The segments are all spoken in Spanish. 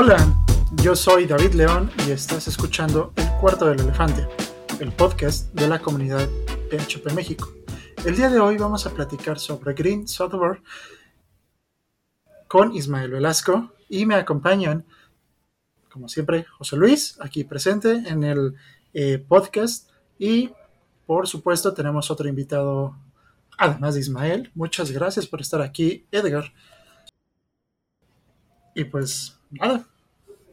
Hola, yo soy David León y estás escuchando El Cuarto del Elefante, el podcast de la comunidad PHP México. El día de hoy vamos a platicar sobre Green Software con Ismael Velasco y me acompañan, como siempre, José Luis, aquí presente en el eh, podcast y por supuesto tenemos otro invitado, además de Ismael. Muchas gracias por estar aquí, Edgar. Y pues nada,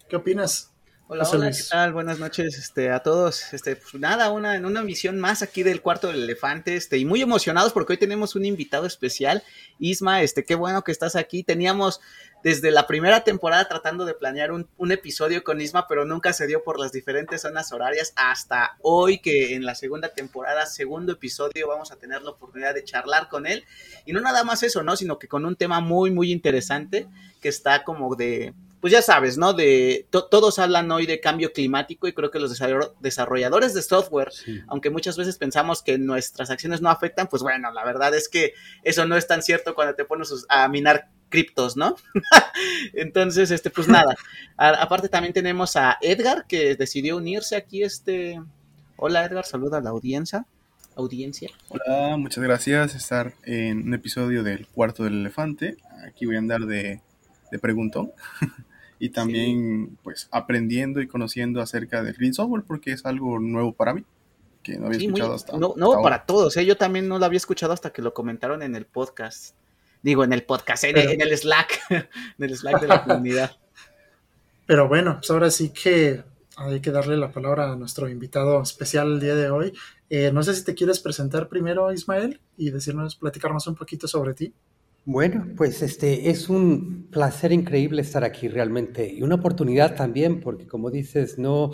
¿qué opinas? Hola, hola, ¿qué tal? Buenas noches este, a todos. Este, pues nada, una, en una misión más aquí del cuarto del elefante, este, y muy emocionados porque hoy tenemos un invitado especial. Isma, este, qué bueno que estás aquí. Teníamos desde la primera temporada tratando de planear un, un, episodio con Isma, pero nunca se dio por las diferentes zonas horarias. Hasta hoy que en la segunda temporada, segundo episodio, vamos a tener la oportunidad de charlar con él. Y no nada más eso, ¿no? Sino que con un tema muy, muy interesante que está como de pues ya sabes, ¿no? De todos hablan hoy de cambio climático y creo que los desarrolladores de software, aunque muchas veces pensamos que nuestras acciones no afectan, pues bueno, la verdad es que eso no es tan cierto cuando te pones a minar criptos, ¿no? Entonces, este, pues nada. aparte también tenemos a Edgar que decidió unirse aquí, este. Hola Edgar, saluda a la audiencia. Audiencia. Hola, muchas gracias estar en un episodio del Cuarto del Elefante. Aquí voy a andar de, de preguntón. y también pues aprendiendo y conociendo acerca del Green Software porque es algo nuevo para mí que no había escuchado hasta no, no para todos ¿eh? yo también no lo había escuchado hasta que lo comentaron en el podcast. Digo en el podcast en, el, Slack en el Slack de la comunidad. Pero bueno pues ahora sí que hay que darle la palabra a nuestro invitado especial el día de hoy. Eh, no sé si te quieres presentar primero Ismael y decirnos platicarnos un poquito sobre ti bueno, pues este es un placer increíble estar aquí realmente y una oportunidad también porque como dices, no,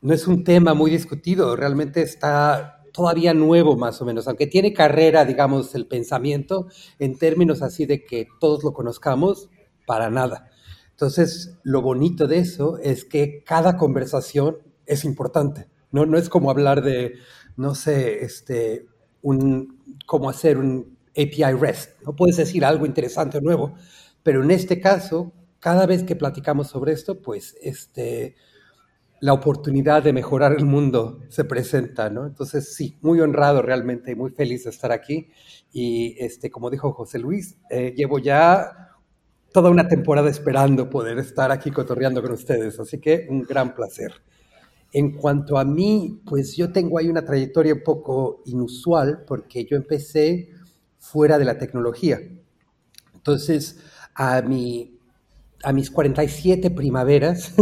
no es un tema muy discutido, realmente está todavía nuevo más o menos, aunque tiene carrera, digamos, el pensamiento en términos así de que todos lo conozcamos, para nada. Entonces, lo bonito de eso es que cada conversación es importante, ¿no? No es como hablar de, no sé, este, un, cómo hacer un API REST. No puedes decir algo interesante o nuevo, pero en este caso, cada vez que platicamos sobre esto, pues este, la oportunidad de mejorar el mundo se presenta, ¿no? Entonces, sí, muy honrado realmente y muy feliz de estar aquí. Y este, como dijo José Luis, eh, llevo ya toda una temporada esperando poder estar aquí cotorreando con ustedes, así que un gran placer. En cuanto a mí, pues yo tengo ahí una trayectoria un poco inusual porque yo empecé fuera de la tecnología. Entonces, a, mi, a mis 47 primaveras,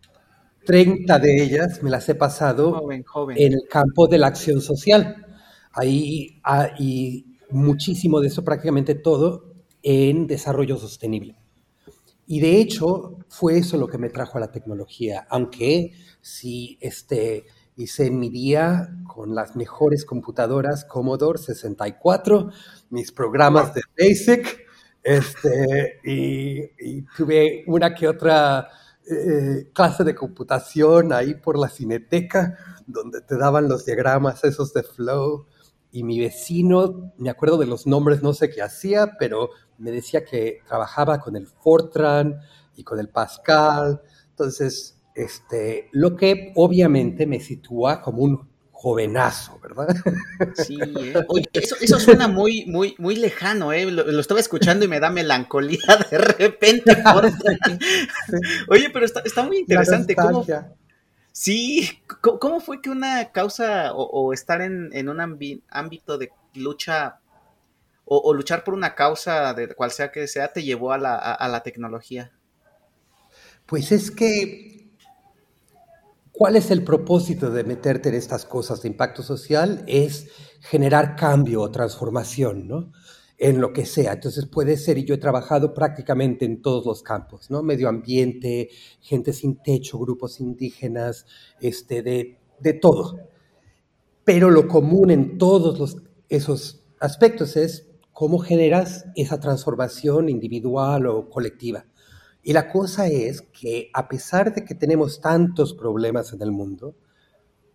30 de ellas me las he pasado en el campo de la acción social. Ahí hay muchísimo de eso, prácticamente todo, en desarrollo sostenible. Y de hecho, fue eso lo que me trajo a la tecnología, aunque si este, hice mi día con las mejores computadoras Commodore 64, mis programas de BASIC, este, y, tuve una que otra eh, clase de computación ahí por la cineteca, donde te daban los diagramas esos de flow. Y mi vecino, me acuerdo de los nombres, no sé qué hacía, pero me decía que trabajaba con el Fortran y con el Pascal. Entonces, este, lo que obviamente me sitúa como un jovenazo, ¿verdad? Sí, ¿eh? Oye, eso, suena muy, muy, muy lejano, ¿eh? Lo, estaba escuchando y me da melancolía de repente. Oye, pero está, muy interesante. ¿Cómo, sí, ¿cómo fue que una causa o, estar en, un ámbito de lucha o, luchar por una causa de cual sea que sea te llevó a la, a la tecnología? Pues es que ¿Cuál es el propósito de meterte en estas cosas de impacto social? Es generar cambio o transformación, ¿no? En lo que sea. Entonces puede ser, y yo he trabajado prácticamente en todos los campos, ¿no? Medio ambiente, gente sin techo, grupos indígenas, este, de, de todo. Pero lo común en todos los, esos aspectos es cómo generas esa transformación individual o colectiva. Y la cosa es que a pesar de que tenemos tantos problemas en el mundo,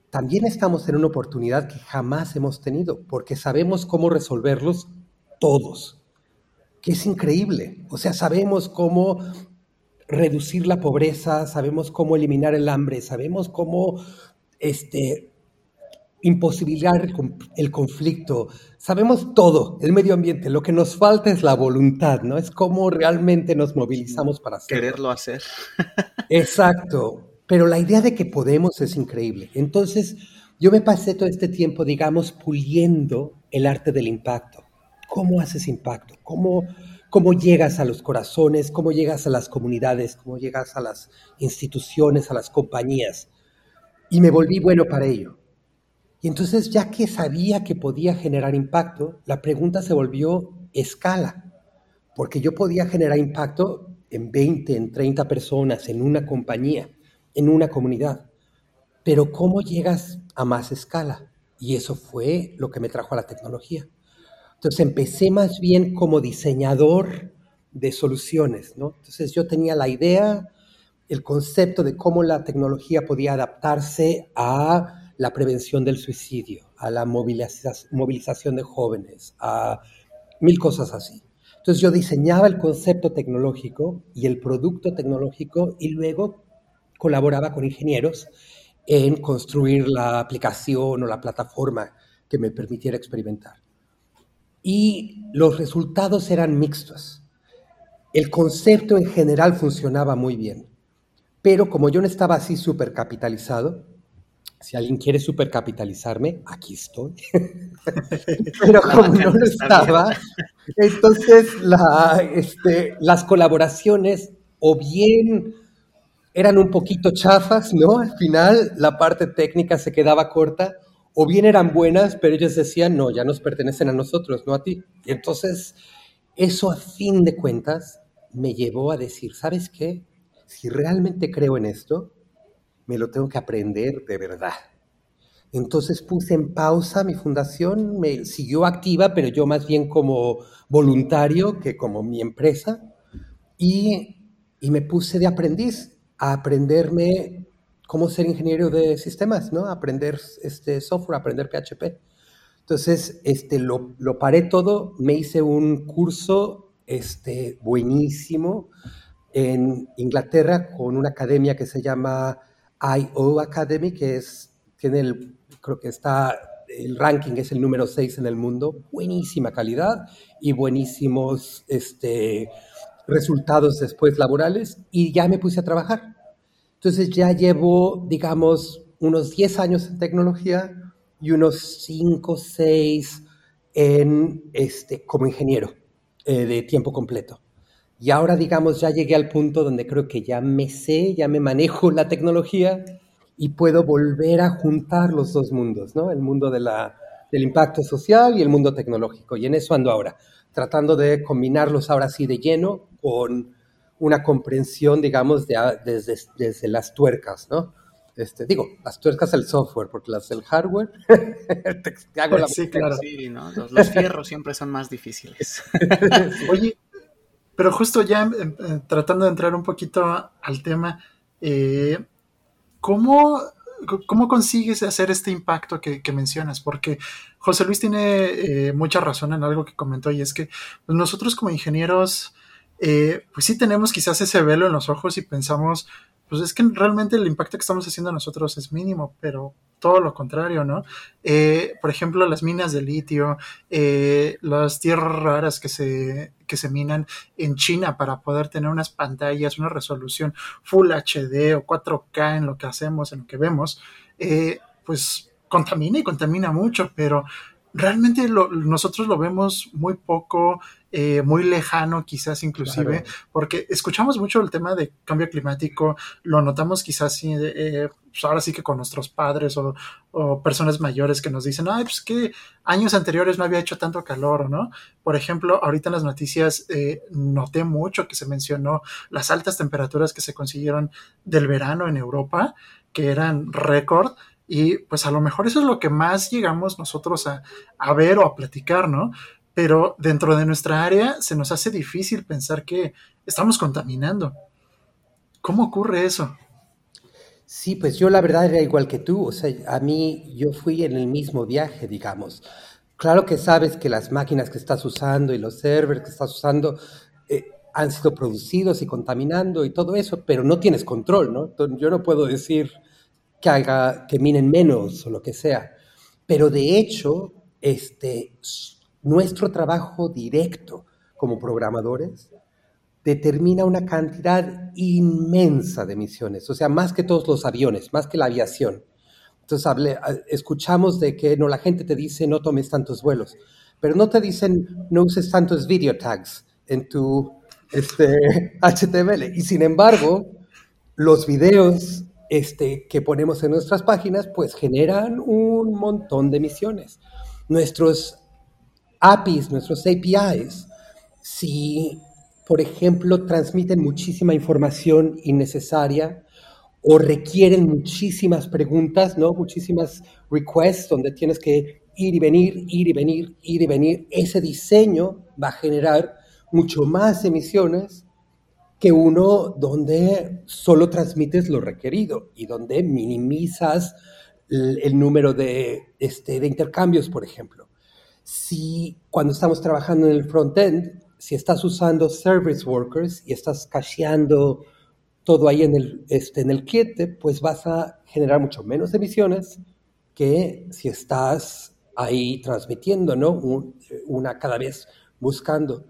también estamos en una oportunidad que jamás hemos tenido, porque sabemos cómo resolverlos todos, que es increíble. O sea, sabemos cómo reducir la pobreza, sabemos cómo eliminar el hambre, sabemos cómo este, imposibilitar el, conflicto, sabemos todo, el medio ambiente, lo que nos falta es la voluntad, ¿no? Es cómo realmente nos movilizamos para hacerlo. Quererlo hacer. Exacto, pero la idea de que podemos es increíble. Entonces, yo me pasé todo este tiempo, digamos, puliendo el arte del impacto. ¿Cómo haces impacto? ¿Cómo, cómo llegas a los corazones? ¿Cómo llegas a las comunidades? ¿Cómo llegas a las instituciones, a las compañías? Y me volví bueno para ello. Y entonces, ya que sabía que podía generar impacto, la pregunta se volvió escala, porque yo podía generar impacto en 20, en 30 personas, en una compañía, en una comunidad. Pero ¿cómo llegas a más escala? Y eso fue lo que me trajo a la tecnología. Entonces empecé más bien como diseñador de soluciones, ¿no? Entonces yo tenía la idea, el concepto de cómo la tecnología podía adaptarse a la prevención del suicidio, a la movilización de jóvenes, a mil cosas así. Entonces yo diseñaba el concepto tecnológico y el producto tecnológico y luego colaboraba con ingenieros en construir la aplicación o la plataforma que me permitiera experimentar. Y los resultados eran mixtos. El concepto en general funcionaba muy bien, pero como yo no estaba así supercapitalizado, si alguien quiere supercapitalizarme, aquí estoy. pero como no lo estaba, entonces este, las colaboraciones o bien eran un poquito chafas, ¿no? Al final la parte técnica se quedaba corta, o bien eran buenas, pero ellos decían, no, ya nos pertenecen a nosotros, no a ti. Y entonces, eso a fin de cuentas me llevó a decir, ¿sabes qué? Si realmente creo en esto, me lo tengo que aprender de verdad. Entonces puse en pausa mi fundación, me siguió activa, pero yo más bien como voluntario que como mi empresa, y, y me puse de aprendiz a aprenderme cómo ser ingeniero de sistemas, ¿no? Aprender este software, aprender PHP. Entonces, este, lo, lo paré todo, me hice un curso este, buenísimo en Inglaterra con una academia que se llama IO Academy, que es, tiene el, creo que está, el ranking es el número 6 en el mundo, buenísima calidad y buenísimos este, resultados después laborales y ya me puse a trabajar. Entonces ya llevo, digamos, unos 10 años en tecnología y unos 5, 6 en, este, como ingeniero eh, de tiempo completo. Y ahora, digamos, ya llegué al punto donde creo que ya me sé, ya me manejo la tecnología y puedo volver a juntar los dos mundos, ¿no? El mundo de la, del impacto social y el mundo tecnológico. Y en eso ando ahora, tratando de combinarlos ahora sí de lleno con una comprensión, digamos, de, desde, desde las tuercas, ¿no? Este, digo, las tuercas del software, porque las del hardware, te hago la sí, claro. sí, ¿no? los, los, fierros siempre son más difíciles. Oye, pero justo ya tratando de entrar un poquito al tema, eh, ¿cómo, ¿cómo, consigues hacer este impacto que, mencionas? Porque José Luis tiene eh, mucha razón en algo que comentó y es que nosotros como ingenieros eh, pues sí tenemos quizás ese velo en los ojos y pensamos, pues es que realmente el impacto que estamos haciendo nosotros es mínimo, pero todo lo contrario, ¿no? Eh, por ejemplo, las minas de litio, eh, las tierras raras que se, que se minan en China para poder tener unas pantallas, una resolución Full HD o 4K en lo que hacemos, en lo que vemos, pues contamina y contamina mucho, pero realmente nosotros lo vemos muy poco, eh, muy lejano quizás inclusive, porque escuchamos mucho el tema de cambio climático, lo notamos quizás eh, pues ahora sí que con nuestros padres o, personas mayores que nos dicen, ay, pues que años anteriores no había hecho tanto calor, ¿no? Por ejemplo, ahorita en las noticias eh, noté mucho que se mencionó las altas temperaturas que se consiguieron del verano en Europa, que eran récord, y pues a lo mejor eso es lo que más llegamos nosotros a, ver o a platicar, ¿no? Pero dentro de nuestra área se nos hace difícil pensar que estamos contaminando. ¿Cómo ocurre eso? Sí, pues yo la verdad era igual que tú, o sea, a mí yo fui en el mismo viaje, digamos. Claro que sabes que las máquinas que estás usando y los servers que estás usando, eh, han sido producidos y contaminando y todo eso, pero no tienes control, ¿no? Yo no puedo decir que haga que minen menos o lo que sea, pero de hecho, este, nuestro trabajo directo como programadores determina una cantidad inmensa de emisiones, o sea, más que todos los aviones, más que la aviación. Entonces escuchamos de que no, la gente te dice no tomes tantos vuelos, pero no te dicen no uses tantos video tags en tu este, HTML. Y sin embargo, los videos este, que ponemos en nuestras páginas pues generan un montón de emisiones. Nuestros APIs, nuestros APIs, si por ejemplo transmiten muchísima información innecesaria, o requieren muchísimas preguntas, ¿no? Muchísimas requests donde tienes que ir y venir, ir y venir, ir y venir. Ese diseño va a generar mucho más emisiones que uno donde solo transmites lo requerido y donde minimizas el, número de, este, de intercambios, por ejemplo. Si cuando estamos trabajando en el front-end, si estás usando service workers y estás cacheando todo ahí en el, este, en el cliente, pues vas a generar mucho menos emisiones que si estás ahí transmitiendo, ¿no? una cada vez buscando.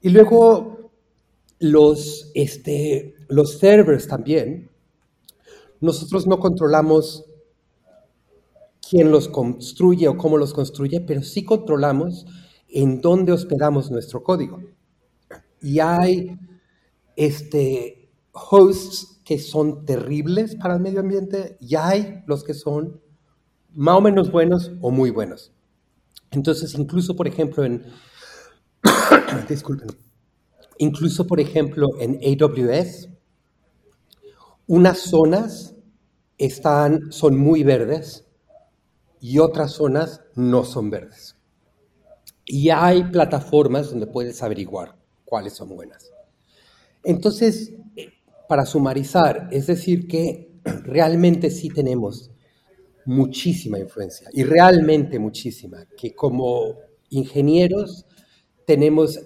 Y luego los, este, los servers también, nosotros no controlamos quién los construye o cómo los construye, pero sí controlamos en dónde hospedamos nuestro código. Y hay este, hosts que son terribles para el medio ambiente y hay los que son más o menos buenos o muy buenos. Entonces, incluso, por ejemplo, en... disculpen. Incluso, por ejemplo, en AWS, unas zonas están, son muy verdes y otras zonas no son verdes. Y hay plataformas donde puedes averiguar cuáles son buenas. Entonces, para sumarizar, es decir, que realmente sí tenemos muchísima influencia y realmente muchísima, que como ingenieros tenemos,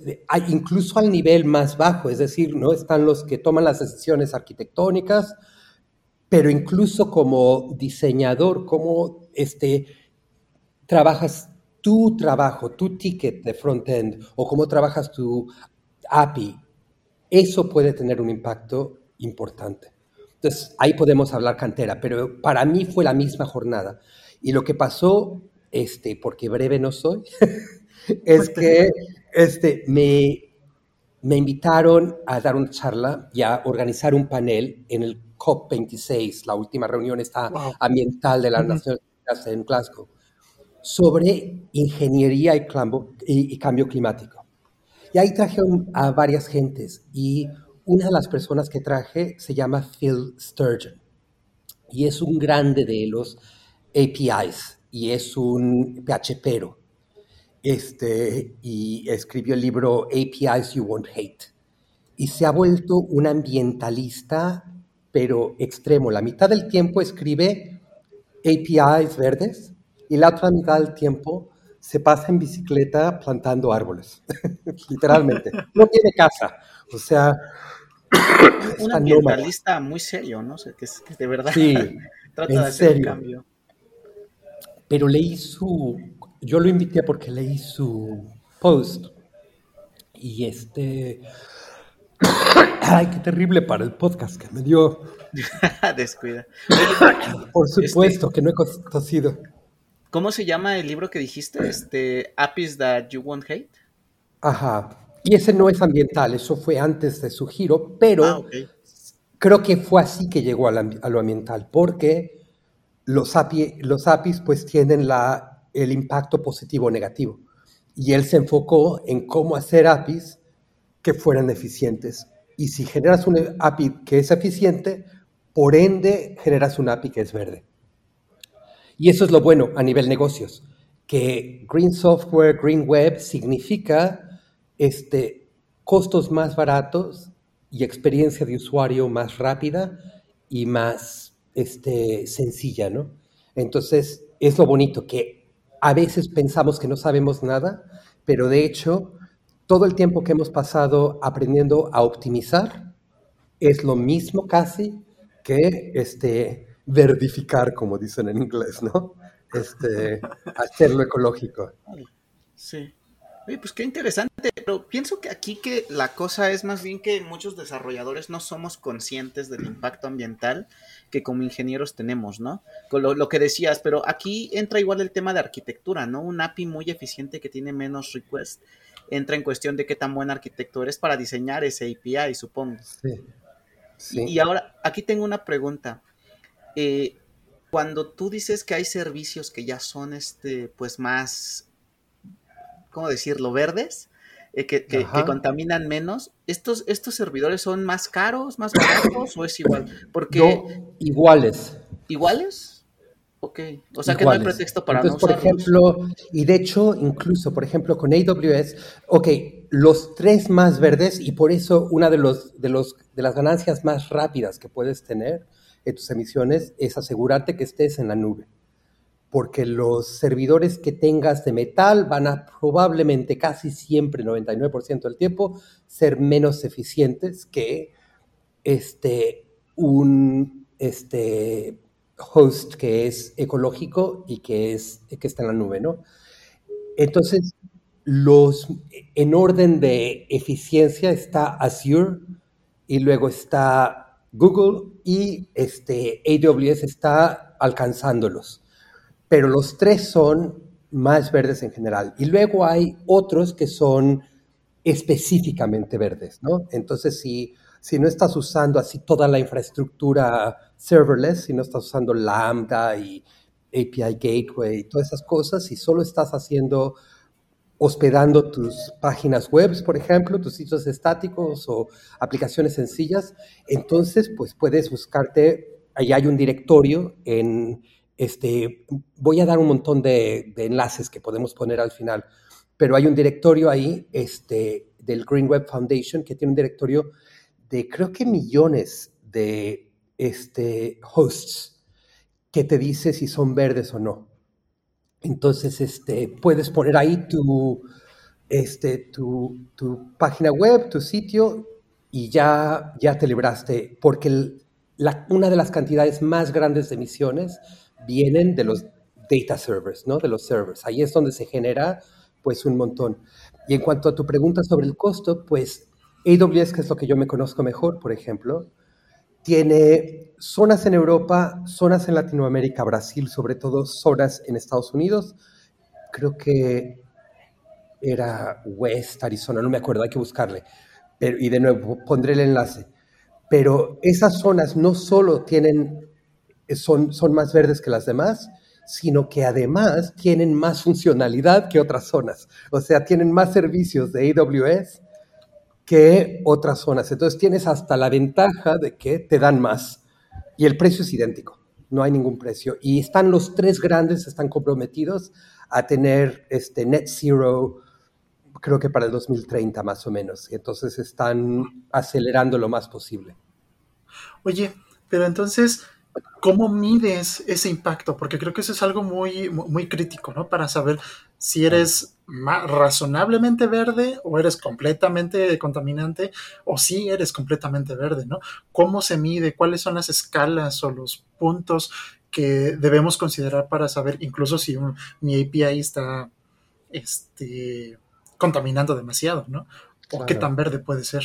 incluso al nivel más bajo, es decir, no están los que toman las decisiones arquitectónicas, pero incluso como diseñador, cómo este, trabajas tu trabajo, tu ticket de front-end o cómo trabajas tu API, eso puede tener un impacto importante. Entonces, ahí podemos hablar cantera, pero para mí fue la misma jornada. Y lo que pasó, este, porque breve no soy, es que este, me, me invitaron a dar una charla y a organizar un panel en el COP26, la última reunión está ambiental de las Naciones En Glasgow, sobre ingeniería y, cambio climático. Y ahí traje a varias gentes y una de las personas que traje se llama Phil Sturgeon y es un grande de los APIs y es un PHPero. Este, y escribió el libro APIs You Won't Hate. Y se ha vuelto un ambientalista, pero extremo. La mitad del tiempo escribe APIs verdes y la otra mitad del tiempo se pasa en bicicleta plantando árboles, literalmente. No tiene casa. O sea, un ambientalista muy serio, ¿no? que, de verdad trata de hacer un cambio. Pero leí su, yo lo invité porque leí su post y este, ay, qué terrible para el podcast que me dio. Descuida. Por supuesto este, que no he cosido. ¿Cómo se llama el libro que dijiste? Este, Apis That You Won't Hate. Ajá. Y ese no es ambiental, eso fue antes de su giro, pero ah, creo que fue así que llegó a, lo ambiental, porque los, los APIs pues tienen la, el impacto positivo o negativo. Y él se enfocó en cómo hacer APIs que fueran eficientes. Y si generas un API que es eficiente, por ende generas un API que es verde. Y eso es lo bueno a nivel negocios, que Green Software, Green Web significa este, costos más baratos y experiencia de usuario más rápida y más este, sencilla, ¿no? Entonces, es lo bonito que a veces pensamos que no sabemos nada, pero de hecho, todo el tiempo que hemos pasado aprendiendo a optimizar es lo mismo casi que este, verdificar, como dicen en inglés, ¿no? Este, hacerlo ecológico. Sí. Oye, pues qué interesante, pero pienso que aquí que la cosa es más bien que muchos desarrolladores no somos conscientes del impacto ambiental que como ingenieros tenemos, ¿no? Con lo, que decías, pero aquí entra igual el tema de arquitectura, ¿no? Un API muy eficiente que tiene menos requests entra en cuestión de qué tan buen arquitecto eres para diseñar ese API, supongo. Sí. Sí. Y, ahora, aquí tengo una pregunta. Eh, cuando tú dices que hay servicios que ya son este, pues más ¿cómo decirlo? Verdes, eh, que, contaminan menos. ¿Estos, ¿Estos servidores son más caros, más baratos o es igual? Porque... iguales. ¿Iguales? Ok, o sea que no hay pretexto para Entonces, por ejemplo, y de hecho, incluso, por ejemplo, con AWS, ok, los tres más verdes, y por eso una de, los, de, los, de las ganancias más rápidas que puedes tener en tus emisiones es asegurarte que estés en la nube porque los servidores que tengas de metal van a probablemente casi siempre, 99% del tiempo, ser menos eficientes que este, un este, host que es ecológico y que, es, que está en la nube, ¿no? Entonces, los, en orden de eficiencia está Azure y luego está Google y este, AWS está alcanzándolos pero los tres son más verdes en general. Y luego hay otros que son específicamente verdes, ¿no? Entonces, si, si no estás usando así toda la infraestructura serverless, si no estás usando Lambda y API Gateway y todas esas cosas, si solo estás haciendo, hospedando tus páginas web, por ejemplo, tus sitios estáticos o aplicaciones sencillas, entonces, pues puedes buscarte, ahí hay un directorio en este, voy a dar un montón de, enlaces que podemos poner al final, pero hay un directorio ahí este, del Green Web Foundation que tiene un directorio de creo que millones de este, hosts que te dice si son verdes o no. Entonces, este, puedes poner ahí tu, este, tu, tu página web, tu sitio, y ya, ya te libraste, porque una de las cantidades más grandes de emisiones vienen de los data servers, ¿no? De los servers. Ahí es donde se genera, pues, un montón. Y en cuanto a tu pregunta sobre el costo, pues, AWS, que es lo que yo me conozco mejor, por ejemplo, tiene zonas en Europa, zonas en Latinoamérica, Brasil, sobre todo zonas en Estados Unidos. Creo que era West Arizona, no me acuerdo, hay que buscarle. Pero, y de nuevo, pondré el enlace. Pero esas zonas no solo tienen son, son más verdes que las demás, sino que además tienen más funcionalidad que otras zonas. O sea, tienen más servicios de AWS que otras zonas. Entonces tienes hasta la ventaja de que te dan más. Y el precio es idéntico, no hay ningún precio. Y están los tres grandes, están comprometidos a tener este net zero, creo que para el 2030 más o menos. Entonces están acelerando lo más posible. Oye, pero entonces ¿Cómo mides ese impacto? Porque creo que eso es algo muy, muy crítico, ¿no? Para saber si eres razonablemente verde o eres completamente contaminante o si eres completamente verde, ¿no? ¿Cómo se mide? ¿Cuáles son las escalas o los puntos que debemos considerar para saber incluso si mi API está este, contaminando demasiado, ¿no? O qué tan verde puede ser.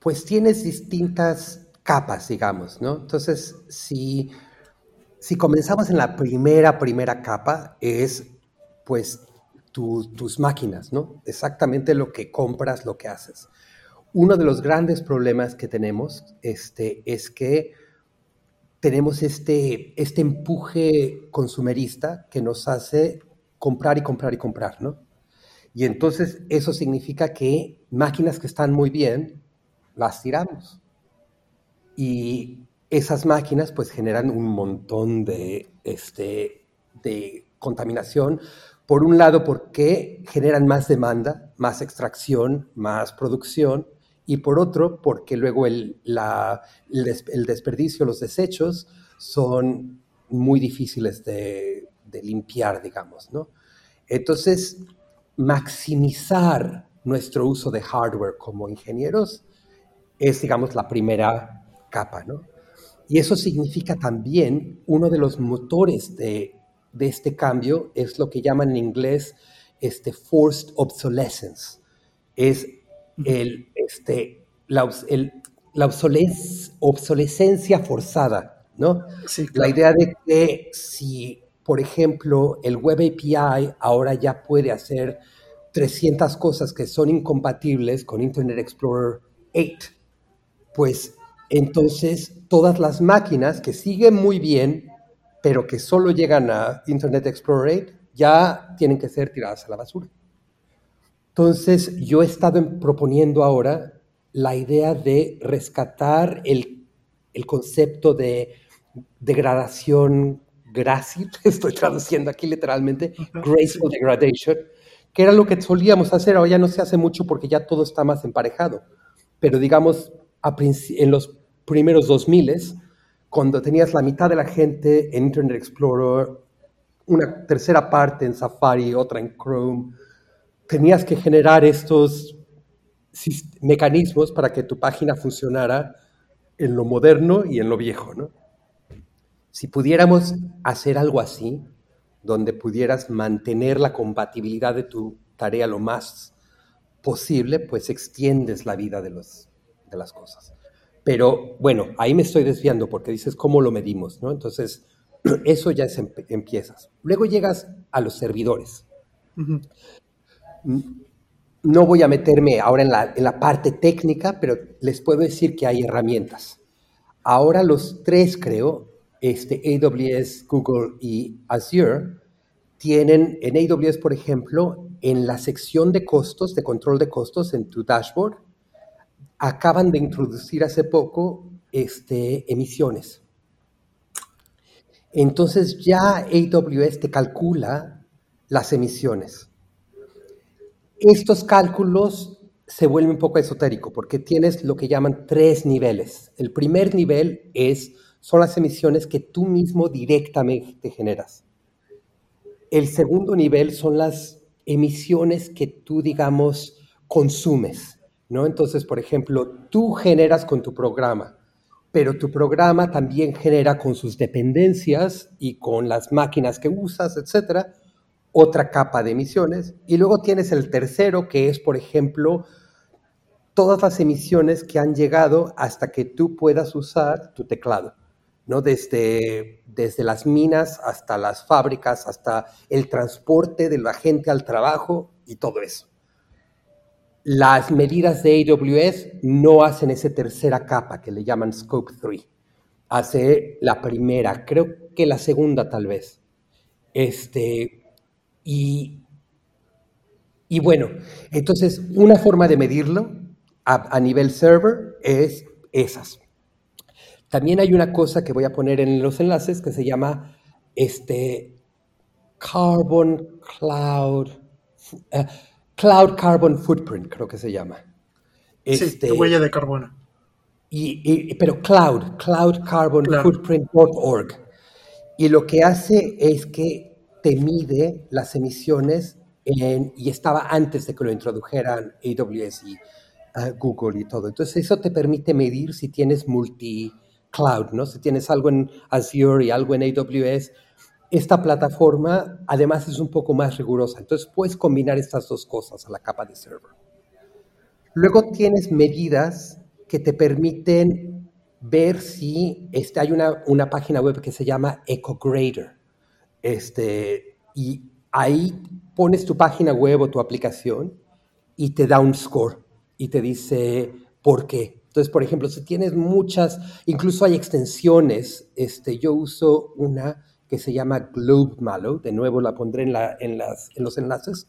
Pues tienes distintas capas, digamos, ¿no? Entonces, si, si comenzamos en la primera, primera capa, es pues tus máquinas, ¿no? Exactamente lo que compras, lo que haces. Uno de los grandes problemas que tenemos este, es que tenemos este, este empuje consumerista que nos hace comprar y comprar y comprar, ¿no? Y entonces eso significa que máquinas que están muy bien, las tiramos. Y esas máquinas pues generan un montón de, este, de contaminación. Por un lado, porque generan más demanda, más extracción, más producción. Y por otro, porque luego el, la, el, desperdicio, los desechos son muy difíciles de, de limpiar, digamos, ¿no? Entonces, maximizar nuestro uso de hardware como ingenieros es, digamos, la primera capa, ¿no? Y eso significa también uno de los motores de, de este cambio es lo que llaman en inglés este forced obsolescence. Es el, este, la, el, la obsolescencia forzada, ¿no? Sí, La idea de que si, por ejemplo, el Web API ahora ya puede hacer 300 cosas que son incompatibles con Internet Explorer 8, pues entonces todas las máquinas que siguen muy bien, pero que solo llegan a Internet Explorer 8, ya tienen que ser tiradas a la basura. Entonces, yo he estado proponiendo ahora la idea de rescatar el, el concepto de degradación grácil, estoy traduciendo aquí literalmente, graceful degradation, que era lo que solíamos hacer, ahora ya no se hace mucho porque ya todo está más emparejado, pero digamos, a en los primeros 2000, cuando tenías la mitad de la gente en Internet Explorer, una tercera parte en Safari, otra en Chrome, tenías que generar estos mecanismos para que tu página funcionara en lo moderno y en lo viejo, ¿no? Si pudiéramos hacer algo así, donde pudieras mantener la compatibilidad de tu tarea lo más posible, pues extiendes la vida de, de las cosas. Pero bueno, ahí me estoy desviando porque dices cómo lo medimos, ¿no? Entonces, eso ya es empiezas. Luego llegas a los servidores. No voy a meterme ahora en la, en la parte técnica, pero les puedo decir que hay herramientas. Ahora los tres, creo, este, AWS, Google y Azure, tienen en AWS, por ejemplo, en la sección de costos, de control de costos en tu dashboard, acaban de introducir hace poco este, emisiones. Entonces ya AWS te calcula las emisiones. Estos cálculos se vuelven un poco esotérico porque tienes lo que llaman tres niveles. El primer nivel es son las emisiones que tú mismo directamente generas. El segundo nivel son las emisiones que tú, digamos, consumes, ¿no? Entonces, por ejemplo, tú generas con tu programa, pero tu programa también genera con sus dependencias y con las máquinas que usas, etcétera, otra capa de emisiones. Y luego tienes el tercero, que es, por ejemplo, todas las emisiones que han llegado hasta que tú puedas usar tu teclado. ¿no? Desde, desde las minas hasta las fábricas, hasta el transporte de la gente al trabajo y todo eso. Las medidas de AWS no hacen esa tercera capa que le llaman Scope 3. Hace la primera, creo que la segunda tal vez. Este, y, y bueno, entonces una forma de medirlo a, nivel server es esas. También hay una cosa que voy a poner en los enlaces que se llama este Carbon Cloud, uh, Cloud Carbon Footprint, creo que se llama. Este, sí, huella de carbono. Y, pero Cloud, cloudcarbonfootprint.org. Y lo que hace es que te mide las emisiones en, y estaba antes de que lo introdujeran AWS y uh, Google y todo. Entonces eso te permite medir si tienes multi cloud, ¿no? Si tienes algo en Azure y algo en AWS, esta plataforma además es un poco más rigurosa. Entonces puedes combinar estas dos cosas a la capa de server. Luego tienes medidas que te permiten ver si este, hay una, una página web que se llama EcoGrader. Este, y ahí pones tu página web o tu aplicación y te da un score y te dice por qué. Entonces, por ejemplo, si tienes muchas, incluso hay extensiones, este, yo uso una que se llama Globe Malo, de nuevo la pondré en, la, en, las, en los enlaces,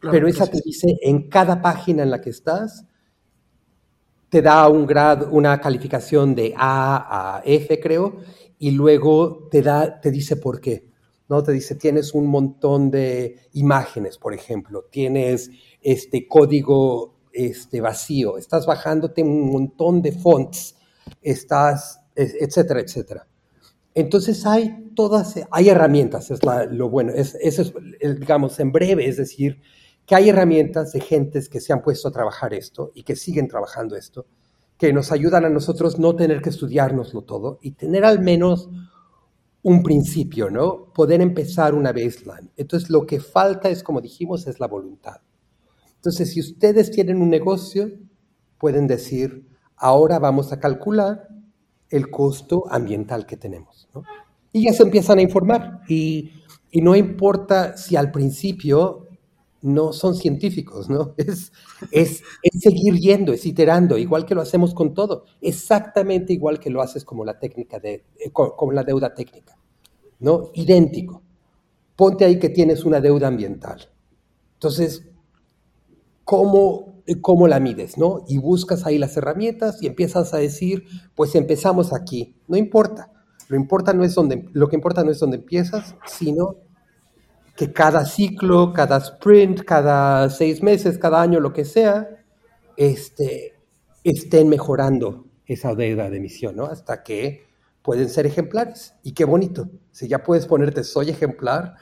pero esa te dice en cada página en la que estás, te da un grado, una calificación de A a F, creo, y luego te, da, te dice por qué. ¿no? Te dice, tienes un montón de imágenes, por ejemplo, tienes este código este, vacío, estás bajándote un montón de fonts, estás, etcétera, etcétera. Entonces hay todas, hay herramientas, es lo bueno, es, eso es, digamos, en breve, es decir, que hay herramientas de gentes que se han puesto a trabajar esto y que siguen trabajando esto, que nos ayudan a nosotros no tener que estudiárnoslo todo y tener al menos un principio, ¿no? Poder empezar una baseline. Entonces, lo que falta es, como dijimos, es la voluntad. Entonces, si ustedes tienen un negocio, pueden decir, ahora vamos a calcular el costo ambiental que tenemos, ¿no? Y ya se empiezan a informar. Y, y no importa si al principio no son científicos, ¿no? Es, es, seguir yendo, es iterando, igual que lo hacemos con todo, exactamente igual que lo haces como la técnica de, eh, como la deuda técnica, ¿no? Idéntico. Ponte ahí que tienes una deuda ambiental. Entonces, ¿cómo, cómo la mides, no? Y buscas ahí las herramientas y empiezas a decir, pues empezamos aquí. No importa. Lo, importa no es donde, lo que importa no es dónde empiezas, sino que cada ciclo, cada sprint, cada seis meses, cada año, lo que sea, este, estén mejorando esa deuda de emisión, ¿no? Hasta que pueden ser ejemplares. Y qué bonito. Si ya puedes ponerte soy ejemplar,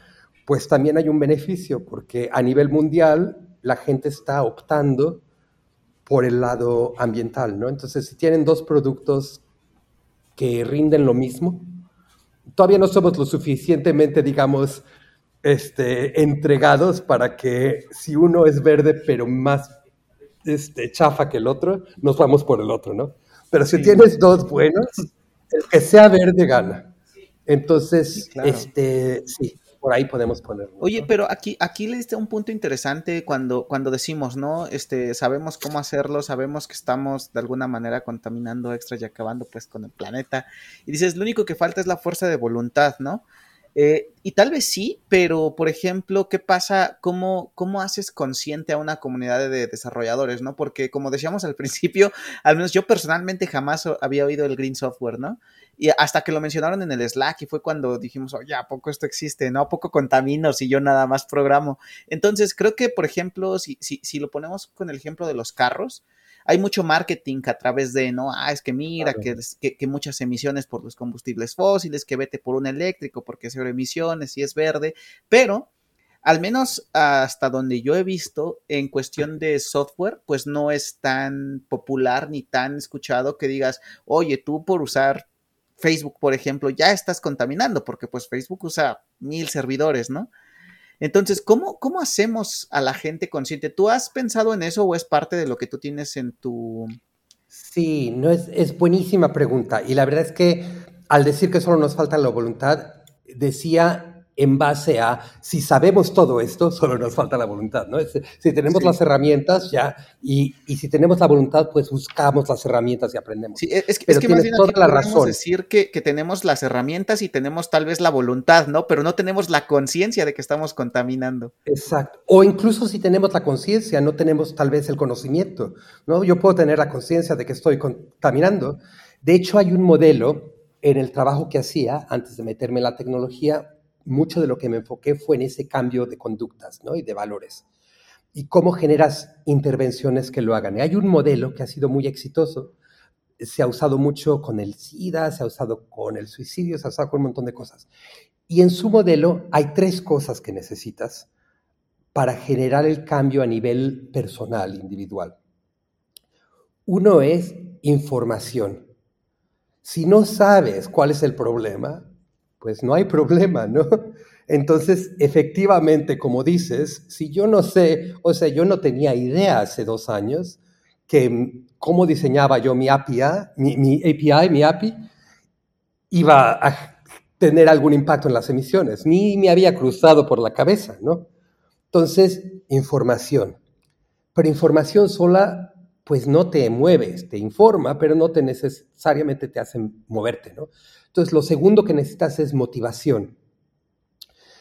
pues también hay un beneficio, porque a nivel mundial la gente está optando por el lado ambiental, ¿no? Entonces, si tienen dos productos que rinden lo mismo, todavía no somos lo suficientemente, digamos, este, entregados para que si uno es verde pero más este, chafa que el otro, nos vamos por el otro, ¿no? Pero si tienes dos buenos, el que sea verde gana. Entonces, este, sí, por ahí podemos ponerlo. Oye, pero aquí, aquí le diste un punto interesante cuando, cuando decimos, ¿no? Este, sabemos cómo hacerlo, sabemos que estamos de alguna manera contaminando extra y acabando pues con el planeta. Y dices, lo único que falta es la fuerza de voluntad, ¿no? Eh, y tal vez sí, pero por ejemplo, ¿qué pasa? ¿Cómo, ¿Cómo haces consciente a una comunidad de desarrolladores, no? Porque como decíamos al principio, al menos yo personalmente jamás había oído el Green Software, ¿no? Y hasta que lo mencionaron en el Slack y fue cuando dijimos, oye, ¿a poco esto existe? ¿No? ¿A poco contamino si yo nada más programo? Entonces, creo que, por ejemplo, si, si, si lo ponemos con el ejemplo de los carros, hay mucho marketing a través de, ¿no? Ah, es que mira, que, que, muchas emisiones por los combustibles fósiles, que vete por un eléctrico porque cero emisiones y es verde, pero al menos hasta donde yo he visto en cuestión de software, pues no es tan popular ni tan escuchado que digas, oye, tú por usar Facebook, por ejemplo, ya estás contaminando, porque pues Facebook usa mil servidores, ¿no? Entonces, ¿cómo, ¿cómo hacemos a la gente consciente? ¿Tú has pensado en eso o es parte de lo que tú tienes en tu... Sí, no es, es buenísima pregunta. Y la verdad es que al decir que solo nos falta la voluntad, decía en base a si sabemos todo esto, solo nos falta la voluntad, ¿no? Si tenemos las herramientas ya, y, y, si tenemos la voluntad, pues buscamos las herramientas y aprendemos. Sí, es, que, Pero es que tienes toda la razón. decir que, que, tenemos las herramientas y tenemos tal vez la voluntad, ¿no? Pero no tenemos la conciencia de que estamos contaminando. Exacto. O incluso si tenemos la conciencia, no tenemos tal vez el conocimiento, ¿no? Yo puedo tener la conciencia de que estoy contaminando. De hecho, hay un modelo en el trabajo que hacía antes de meterme en la tecnología, mucho de lo que me enfoqué fue en ese cambio de conductas ¿no? y de valores. Y cómo generas intervenciones que lo hagan. Hay un modelo que ha sido muy exitoso. Se ha usado mucho con el SIDA, se ha usado con el suicidio, se ha usado con un montón de cosas. Y en su modelo hay tres cosas que necesitas para generar el cambio a nivel personal, individual. Uno es información. Si no sabes cuál es el problema, pues no hay problema, ¿no? Entonces, efectivamente, como dices, si yo no sé, o sea, yo no tenía idea hace dos años que cómo diseñaba yo mi API, mi, mi API, mi API, iba a tener algún impacto en las emisiones, ni me había cruzado por la cabeza, ¿no? Entonces, información. Pero información sola, pues no te mueves, te informa, pero no te necesariamente te hace moverte, ¿no? Entonces, lo segundo que necesitas es motivación.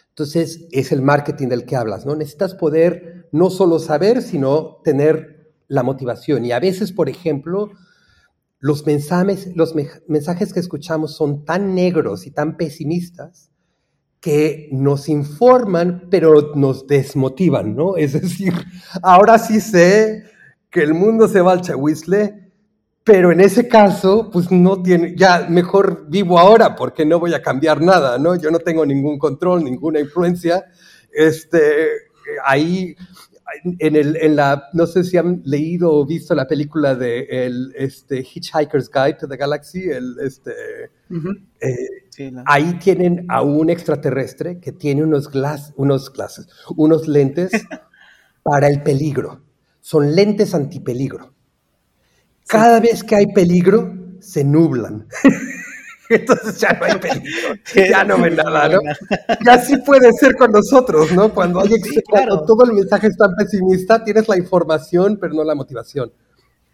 Entonces, es el marketing del que hablas, ¿no? Necesitas poder no solo saber, sino tener la motivación. Y a veces, por ejemplo, los mensajes, que escuchamos son tan negros y tan pesimistas que nos informan, pero nos desmotivan, ¿no? Es decir, ahora sí sé que el mundo se va al chahuizle, pero en ese caso, pues no tiene, ya mejor vivo ahora porque no voy a cambiar nada, ¿no? Yo no tengo ningún control, ninguna influencia. Este, ahí en, el, en la, no sé si han leído o visto la película de el, este, Hitchhiker's Guide to the Galaxy, el, este, eh, ahí tienen a un extraterrestre que tiene unos, glass, unos glasses, unos lentes para el peligro. Son lentes antipeligro. Cada vez que hay peligro, se nublan. Entonces ya no hay peligro, ya no ven nada, ¿no? Y así puede ser con nosotros, ¿no? Cuando, hay, todo el mensaje es tan pesimista, tienes la información, pero no la motivación.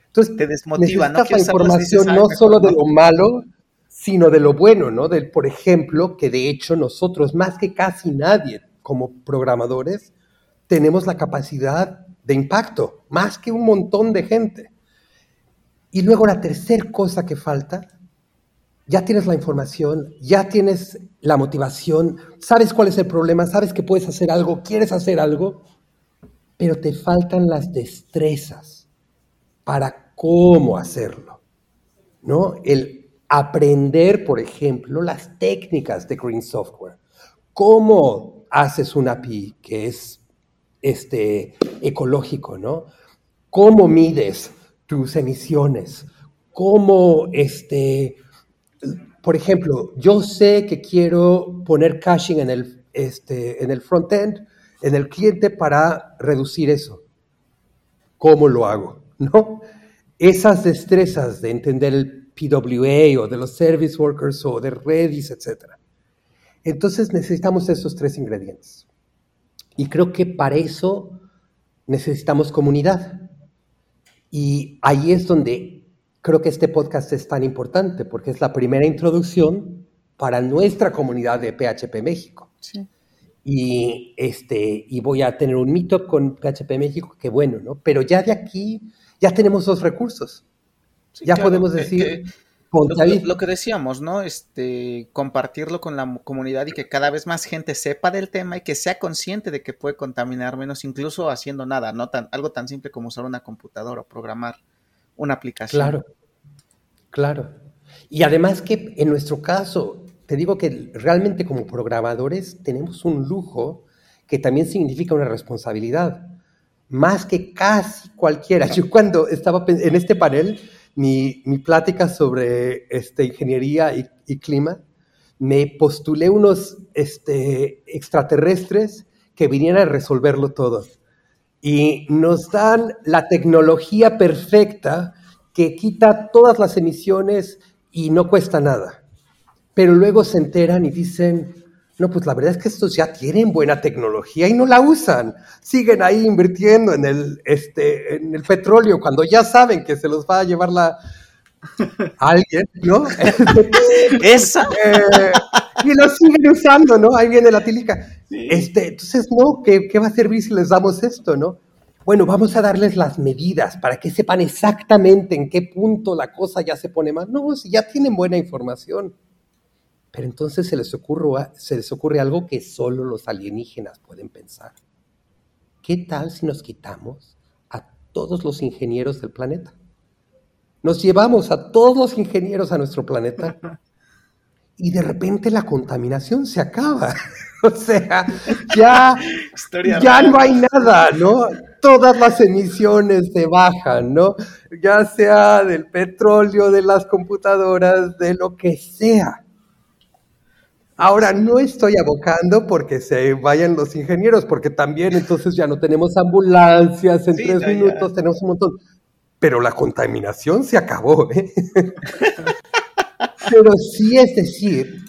Entonces, te desmotiva, ¿no? la información no solo de lo malo, sino de lo bueno, ¿no? Del, por ejemplo, que de hecho nosotros, más que casi nadie como programadores, tenemos la capacidad de impacto, más que un montón de gente. Y luego la tercera cosa que falta ya tienes la información, ya tienes la motivación, sabes cuál es el problema, sabes que puedes hacer algo, quieres hacer algo, pero te faltan las destrezas para cómo hacerlo. ¿No? El aprender, por ejemplo, las técnicas de Green Software. ¿Cómo haces un API que es este, ecológico, ¿no? ¿Cómo mides tus emisiones? ¿Cómo este, por ejemplo, yo sé que quiero poner caching en el, este, en el front-end, en el cliente para reducir eso. ¿Cómo lo hago? ¿No? Esas destrezas de entender el PWA o de los service workers o de Redis, etc. Entonces necesitamos esos tres ingredientes. Y creo que para eso necesitamos comunidad. Y ahí es donde creo que este podcast es tan importante porque es la primera introducción para nuestra comunidad de PHP México. Y, este, y voy a tener un meetup con PHP México, que bueno, ¿no? Pero ya de aquí, ya tenemos dos recursos. ya podemos decir... lo, que decíamos, ¿no? Este, compartirlo con la comunidad y que cada vez más gente sepa del tema y que sea consciente de que puede contaminar menos, incluso haciendo nada, ¿no? Tan, algo tan simple como usar una computadora o programar una aplicación. Claro, claro. Y además que en nuestro caso, te digo que realmente como programadores tenemos un lujo que también significa una responsabilidad, más que casi cualquiera. Yo cuando estaba en este panel, mi, mi plática sobre este, ingeniería y, clima, me postulé unos este, extraterrestres que vinieran a resolverlo todo y nos dan la tecnología perfecta que quita todas las emisiones y no cuesta nada. Pero luego se enteran y dicen, no, pues la verdad es que estos ya tienen buena tecnología y no la usan. Siguen ahí invirtiendo en el, este, en el petróleo cuando ya saben que se los va a llevar la, alguien, ¿no? Esa. Eh, y lo siguen usando, ¿no? Ahí viene la tilica. Este, entonces, no, ¿qué, ¿qué va a servir si les damos esto, no? Bueno, vamos a darles las medidas para que sepan exactamente en qué punto la cosa ya se pone mal. No, si ya tienen buena información. Pero entonces se les, ocurre, se les ocurre algo que solo los alienígenas pueden pensar. ¿Qué tal si nos quitamos a todos los ingenieros del planeta? Nos llevamos a todos los ingenieros a nuestro planeta y de repente la contaminación se acaba. o sea, ya, ya no hay nada, ¿no? Todas las emisiones se bajan, ¿no? Ya sea del petróleo, de las computadoras, de lo que sea. Ahora, no estoy abocando porque se vayan los ingenieros, porque también entonces ya no tenemos ambulancias en tres minutos, tenemos un montón. Pero la contaminación se acabó, ¿eh? Pero sí es decir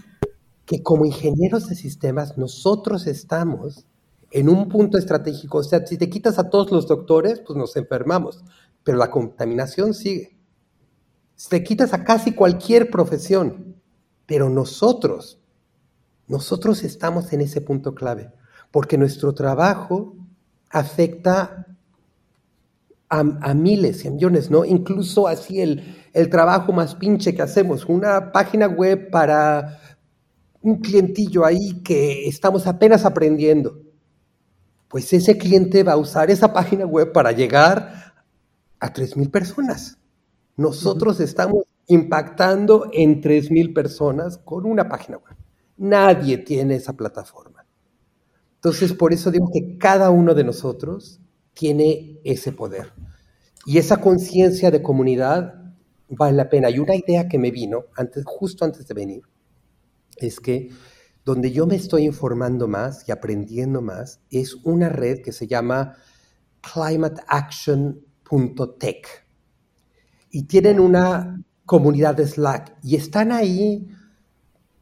que como ingenieros de sistemas nosotros estamos en un punto estratégico. O sea, si te quitas a todos los doctores, pues nos enfermamos, pero la contaminación sigue. Si te quitas a casi cualquier profesión, pero nosotros, nosotros estamos en ese punto clave, porque nuestro trabajo afecta a, miles y a millones, ¿no? Incluso así el, el trabajo más pinche que hacemos, una página web para un clientillo ahí que estamos apenas aprendiendo. Pues ese cliente va a usar esa página web para llegar a 3.000 personas. Nosotros estamos impactando en 3.000 personas con una página web. Nadie tiene esa plataforma. Entonces, por eso digo que cada uno de nosotros tiene ese poder. Y esa conciencia de comunidad vale la pena. Y una idea que me vino antes, justo antes de venir es que donde yo me estoy informando más y aprendiendo más es una red que se llama climateaction.tech. Y tienen una comunidad de Slack y están ahí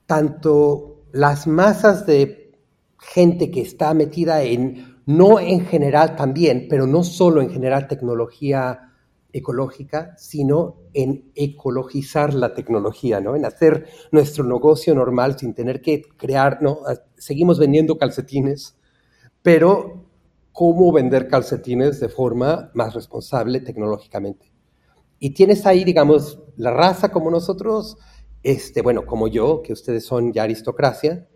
tanto las masas de gente que está metida en, no en general también, pero no solo en general tecnología ecológica, sino en ecologizar la tecnología, ¿no? En hacer nuestro negocio normal sin tener que crear, ¿no? Seguimos vendiendo calcetines, pero ¿cómo vender calcetines de forma más responsable tecnológicamente? Y tienes ahí, digamos, la raza como nosotros, este, bueno, como yo, que ustedes son ya aristocracia,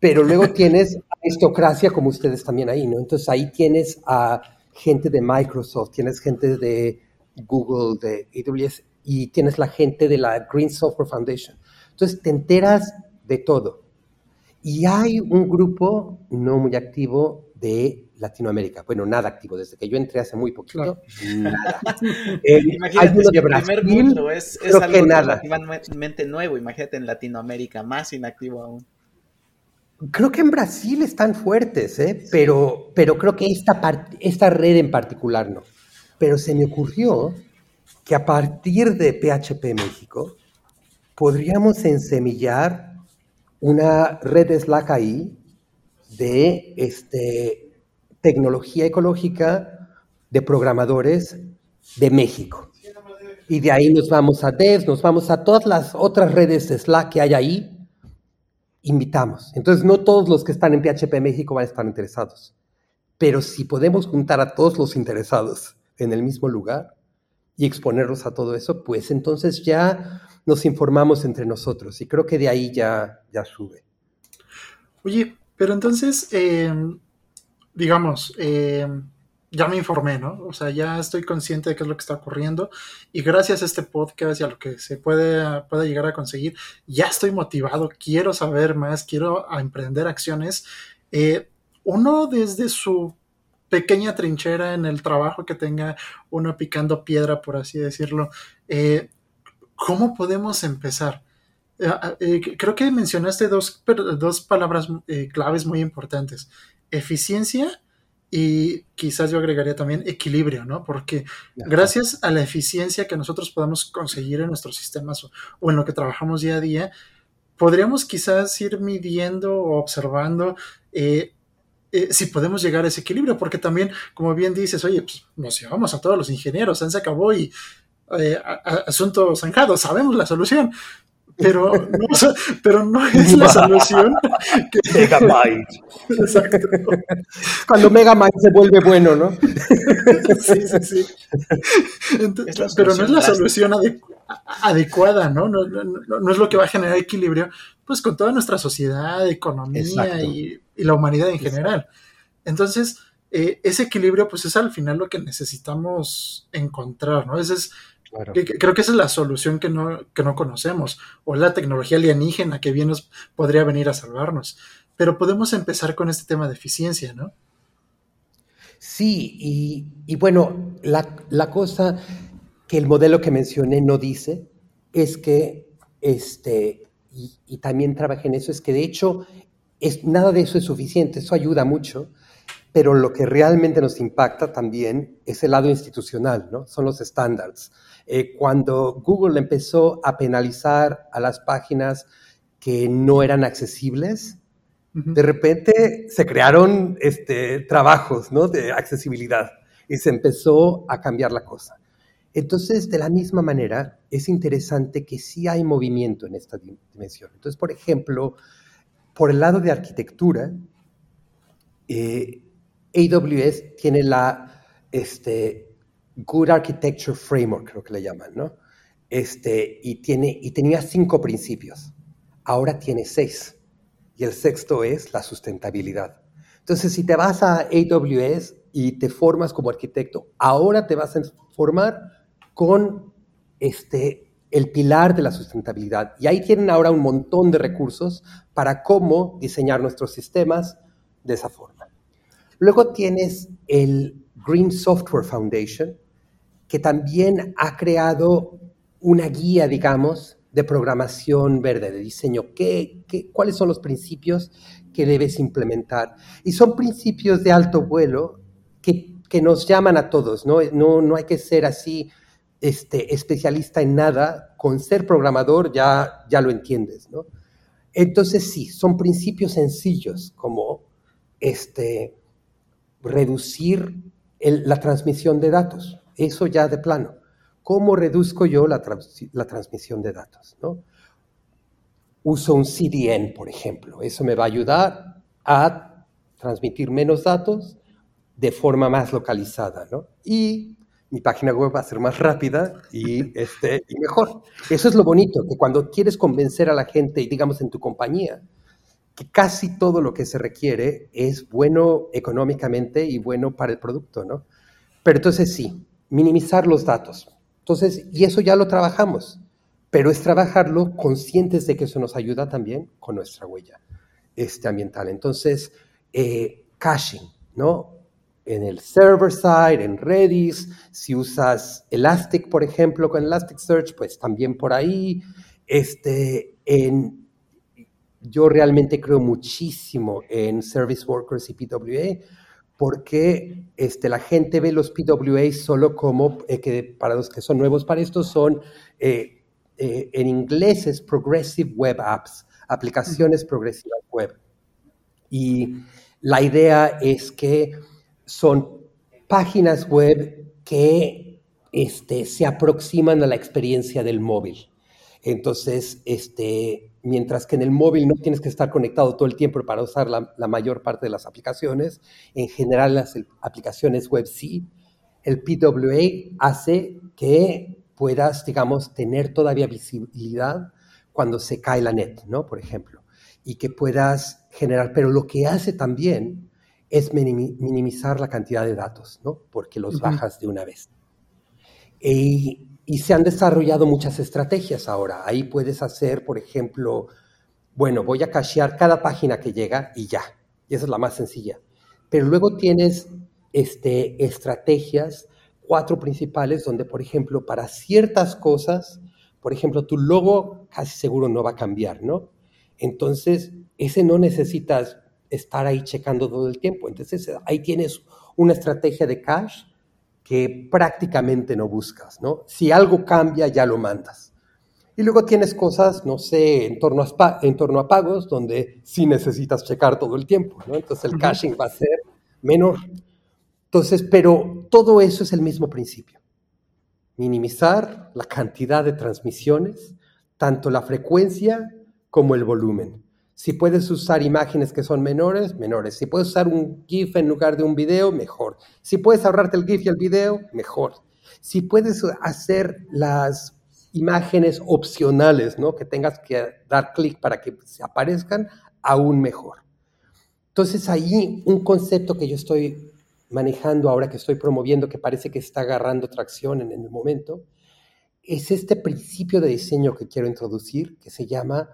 pero luego tienes aristocracia como ustedes también ahí, ¿no? Entonces ahí tienes a gente de Microsoft, tienes gente de Google, de AWS, y tienes la gente de la Green Software Foundation. Entonces te enteras de todo. Y hay un grupo no muy activo de Latinoamérica. Bueno, nada activo, desde que yo entré hace muy poquito. Nada. Eh, Imagínate, si el primer mundo es, es algo relativamente nuevo. Imagínate en Latinoamérica, más inactivo aún. Creo que en Brasil están fuertes, ¿eh? pero, pero creo que esta, esta red en particular no. Pero se me ocurrió que a partir de PHP México podríamos ensemillar una red Slack ahí de este, tecnología ecológica de programadores de México. Y de ahí nos vamos a Devs, nos vamos a todas las otras redes de Slack que hay ahí. Invitamos. Entonces, no todos los que están en PHP México van a estar interesados. Pero si podemos juntar a todos los interesados en el mismo lugar y exponerlos a todo eso, pues entonces ya nos informamos entre nosotros y creo que de ahí ya, ya sube. Oye, pero entonces, em, digamos, em, ya me informé, ¿no? O sea, ya estoy consciente de qué es lo que está ocurriendo y gracias a este podcast y a lo que se puede, puede llegar a conseguir, ya estoy motivado, quiero saber más, quiero emprender acciones. Eh, uno desde su pequeña trinchera en el trabajo que tenga uno picando piedra, por así decirlo. Eh, ¿Cómo podemos empezar? Eh, eh, creo que mencionaste dos, dos palabras claves muy importantes. Eficiencia y quizás yo agregaría también equilibrio, ¿no? Porque gracias a la eficiencia que nosotros podemos conseguir en nuestros sistemas o, en lo que trabajamos día a día, podríamos quizás ir midiendo o observando eh, si podemos llegar a ese equilibrio, porque también, como bien dices, oye, pues nos llevamos a todos los ingenieros, se acabó y eh, asunto zanjado, sabemos la solución, pero no, pero no es la solución. Megabyte. Exacto. Cuando Megabyte se vuelve bueno, ¿no? sí, sí, sí. pero no es la solución adecuada, ¿no? No, ¿no? es lo que va a generar equilibrio, pues con toda nuestra sociedad, economía y, la humanidad en general. Entonces, eh, ese equilibrio, pues es al final lo que necesitamos encontrar, ¿no? Ese es creo que esa es la solución que no, no conocemos, o la tecnología alienígena que bien nos podría venir a salvarnos. Pero podemos empezar con este tema de eficiencia, ¿no? Sí, y, bueno, la, cosa que el modelo que mencioné no dice es que, este, y, también trabajé en eso, es que de hecho es, nada de eso es suficiente, eso ayuda mucho, pero lo que realmente nos impacta también es el lado institucional, ¿no? Son los estándares. Eh, cuando Google empezó a penalizar a las páginas que no eran accesibles, de repente se crearon este, trabajos ¿no? de accesibilidad y se empezó a cambiar la cosa. Entonces, de la misma manera, es interesante que sí hay movimiento en esta dimensión. Entonces, por ejemplo, por el lado de arquitectura, eh, AWS tiene la este, Good Architecture Framework, creo que le llaman, ¿no? Este, y, tiene, y tenía cinco principios. Ahora tiene seis. Y el sexto es la sustentabilidad. Entonces, si te vas a AWS y te formas como arquitecto, ahora te vas a formar con este, el pilar de la sustentabilidad. Y ahí tienen ahora un montón de recursos para cómo diseñar nuestros sistemas de esa forma. Luego tienes el Green Software Foundation, que también ha creado una guía, digamos, de programación verde, de diseño. ¿Qué, qué, cuáles son los principios que debes implementar? Y son principios de alto vuelo que, que nos llaman a todos, ¿no? No, no hay que ser así este, especialista en nada, con ser programador ya, ya lo entiendes, ¿no? Entonces sí, son principios sencillos como este, reducir la transmisión de datos, eso ya de plano. ¿Cómo reduzco yo la, la transmisión de datos? ¿no? Uso un CDN, por ejemplo, eso me va a ayudar a transmitir menos datos de forma más localizada, ¿no? Y mi página web va a ser más rápida y, este, y mejor. Eso es lo bonito, que cuando quieres convencer a la gente, y digamos en tu compañía, que casi todo lo que se requiere es bueno económicamente y bueno para el producto, ¿no? Pero entonces sí, minimizar los datos. Entonces, y eso ya lo trabajamos, pero es trabajarlo conscientes de que eso nos ayuda también con nuestra huella este, ambiental. Entonces, eh, caching, ¿no? en el server side, en Redis, si usas Elastic, por ejemplo, con Elasticsearch, pues también por ahí. Este, yo realmente creo muchísimo en Service Workers y PWA porque este, la gente ve los PWA solo como, eh, que para los que son nuevos para esto, son, eh, eh, en inglés es Progressive Web Apps, aplicaciones progresivas web. Y la idea es que son páginas web que este, se aproximan a la experiencia del móvil. Entonces, este, mientras que en el móvil no tienes que estar conectado todo el tiempo para usar la, mayor parte de las aplicaciones, en general las aplicaciones web sí, el PWA hace que puedas, digamos, tener todavía visibilidad cuando se cae la net, ¿no? Por ejemplo, y que puedas generar, pero lo que hace también es minimizar la cantidad de datos, ¿no? Porque los bajas de una vez. Y, se han desarrollado muchas estrategias ahora. Ahí puedes hacer, por ejemplo, bueno, voy a cachear cada página que llega y ya. Y esa es la más sencilla. Pero luego tienes este, estrategias, cuatro principales, donde, por ejemplo, para ciertas cosas, por ejemplo, tu logo casi seguro no va a cambiar, ¿no? Entonces, ese no necesitas estar ahí checando todo el tiempo. Entonces ahí tienes una estrategia de cache que prácticamente no buscas, ¿no? Si algo cambia, ya lo mandas. Y luego tienes cosas, no sé, en torno a, en torno a pagos, donde sí necesitas checar todo el tiempo, ¿no? Entonces el caching va a ser menor. Entonces, pero todo eso es el mismo principio. Minimizar la cantidad de transmisiones, tanto la frecuencia como el volumen. Si puedes usar imágenes que son menores, menores. Si puedes usar un GIF en lugar de un video, mejor. Si puedes ahorrarte el GIF y el video, mejor. Si puedes hacer las imágenes opcionales, ¿no? Que tengas que dar clic para que se aparezcan, aún mejor. Entonces ahí un concepto que yo estoy manejando ahora, que estoy promoviendo, que parece que está agarrando tracción en el momento, es este principio de diseño que quiero introducir, que se llama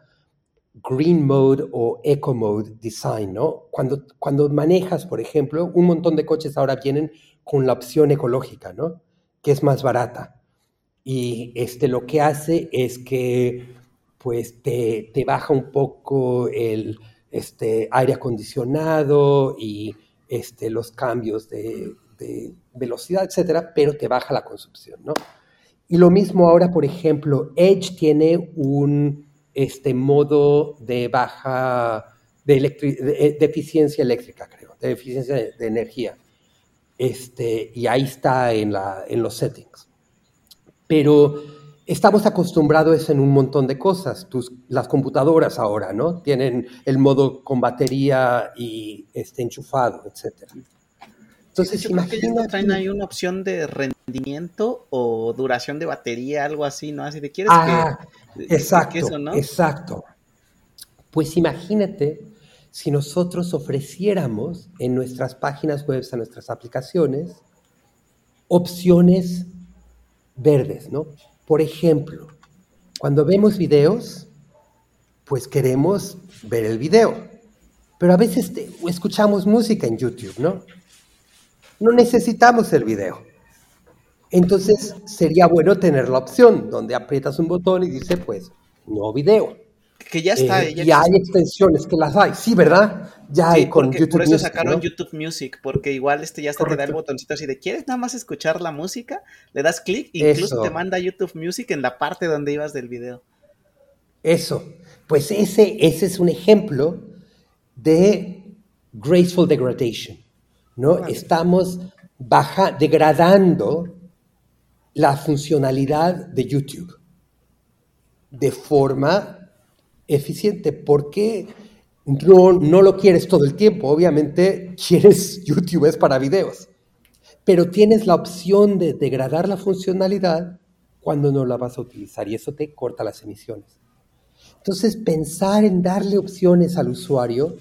green mode o eco mode design, ¿no? Cuando, cuando manejas, por ejemplo, un montón de coches ahora vienen con la opción ecológica, ¿no? Que es más barata. Y este, lo que hace es que pues te, te baja un poco el este, aire acondicionado y este, los cambios de, velocidad, etcétera, pero te baja la consumición, ¿no? Y lo mismo ahora, por ejemplo, Edge tiene un, este modo de baja, de, eh, de, eficiencia eléctrica, creo, de eficiencia de, energía. Este, y ahí está en, la, en los settings. Pero estamos acostumbrados en un montón de cosas. Tus, las computadoras ahora, ¿no? Tienen el modo con batería y este, enchufado, etc. Entonces, imagínate. traen ahí una opción de rendimiento o duración de batería, algo así, ¿no? Así de quieres ah, Exacto, exacto. Pues imagínate si nosotros ofreciéramos en nuestras páginas web, a nuestras aplicaciones, opciones verdes, ¿no? Por ejemplo, cuando vemos videos, pues queremos ver el video, pero a veces escuchamos música en YouTube, ¿no? no necesitamos el video. Entonces sería bueno tener la opción donde aprietas un botón y dice, pues, no video. Que ya está. Eh, ya hay extensiones que las hay, sí, ¿verdad? Ya hay con YouTube Por eso sacaron YouTube Music, porque igual este ya está te da el botoncito así de, ¿quieres nada más escuchar la música? Le das clic, incluso te manda YouTube Music en la parte donde ibas del video. Eso, pues ese, ese es un ejemplo de graceful degradation, ¿no? Estamos baja, degradando la funcionalidad de YouTube de forma eficiente. porque no, no lo quieres todo el tiempo? Obviamente quieres YouTube es para videos, pero tienes la opción de degradar la funcionalidad cuando no la vas a utilizar y eso te corta las emisiones. Entonces, pensar en darle opciones al usuario,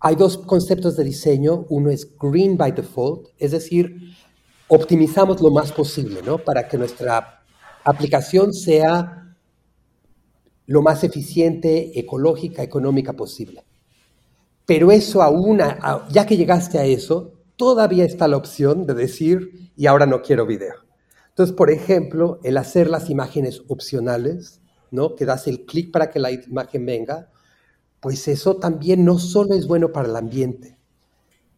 hay dos conceptos de diseño. Uno es green by default, es decir, optimizamos lo más posible, ¿no? Para que nuestra aplicación sea lo más eficiente, ecológica, económica posible. Pero eso aún, ya que llegaste a eso, todavía está la opción de decir, y ahora no quiero video. Entonces, por ejemplo, el hacer las imágenes opcionales, ¿no? Que das el clic para que la imagen venga, pues eso también no solo es bueno para el ambiente,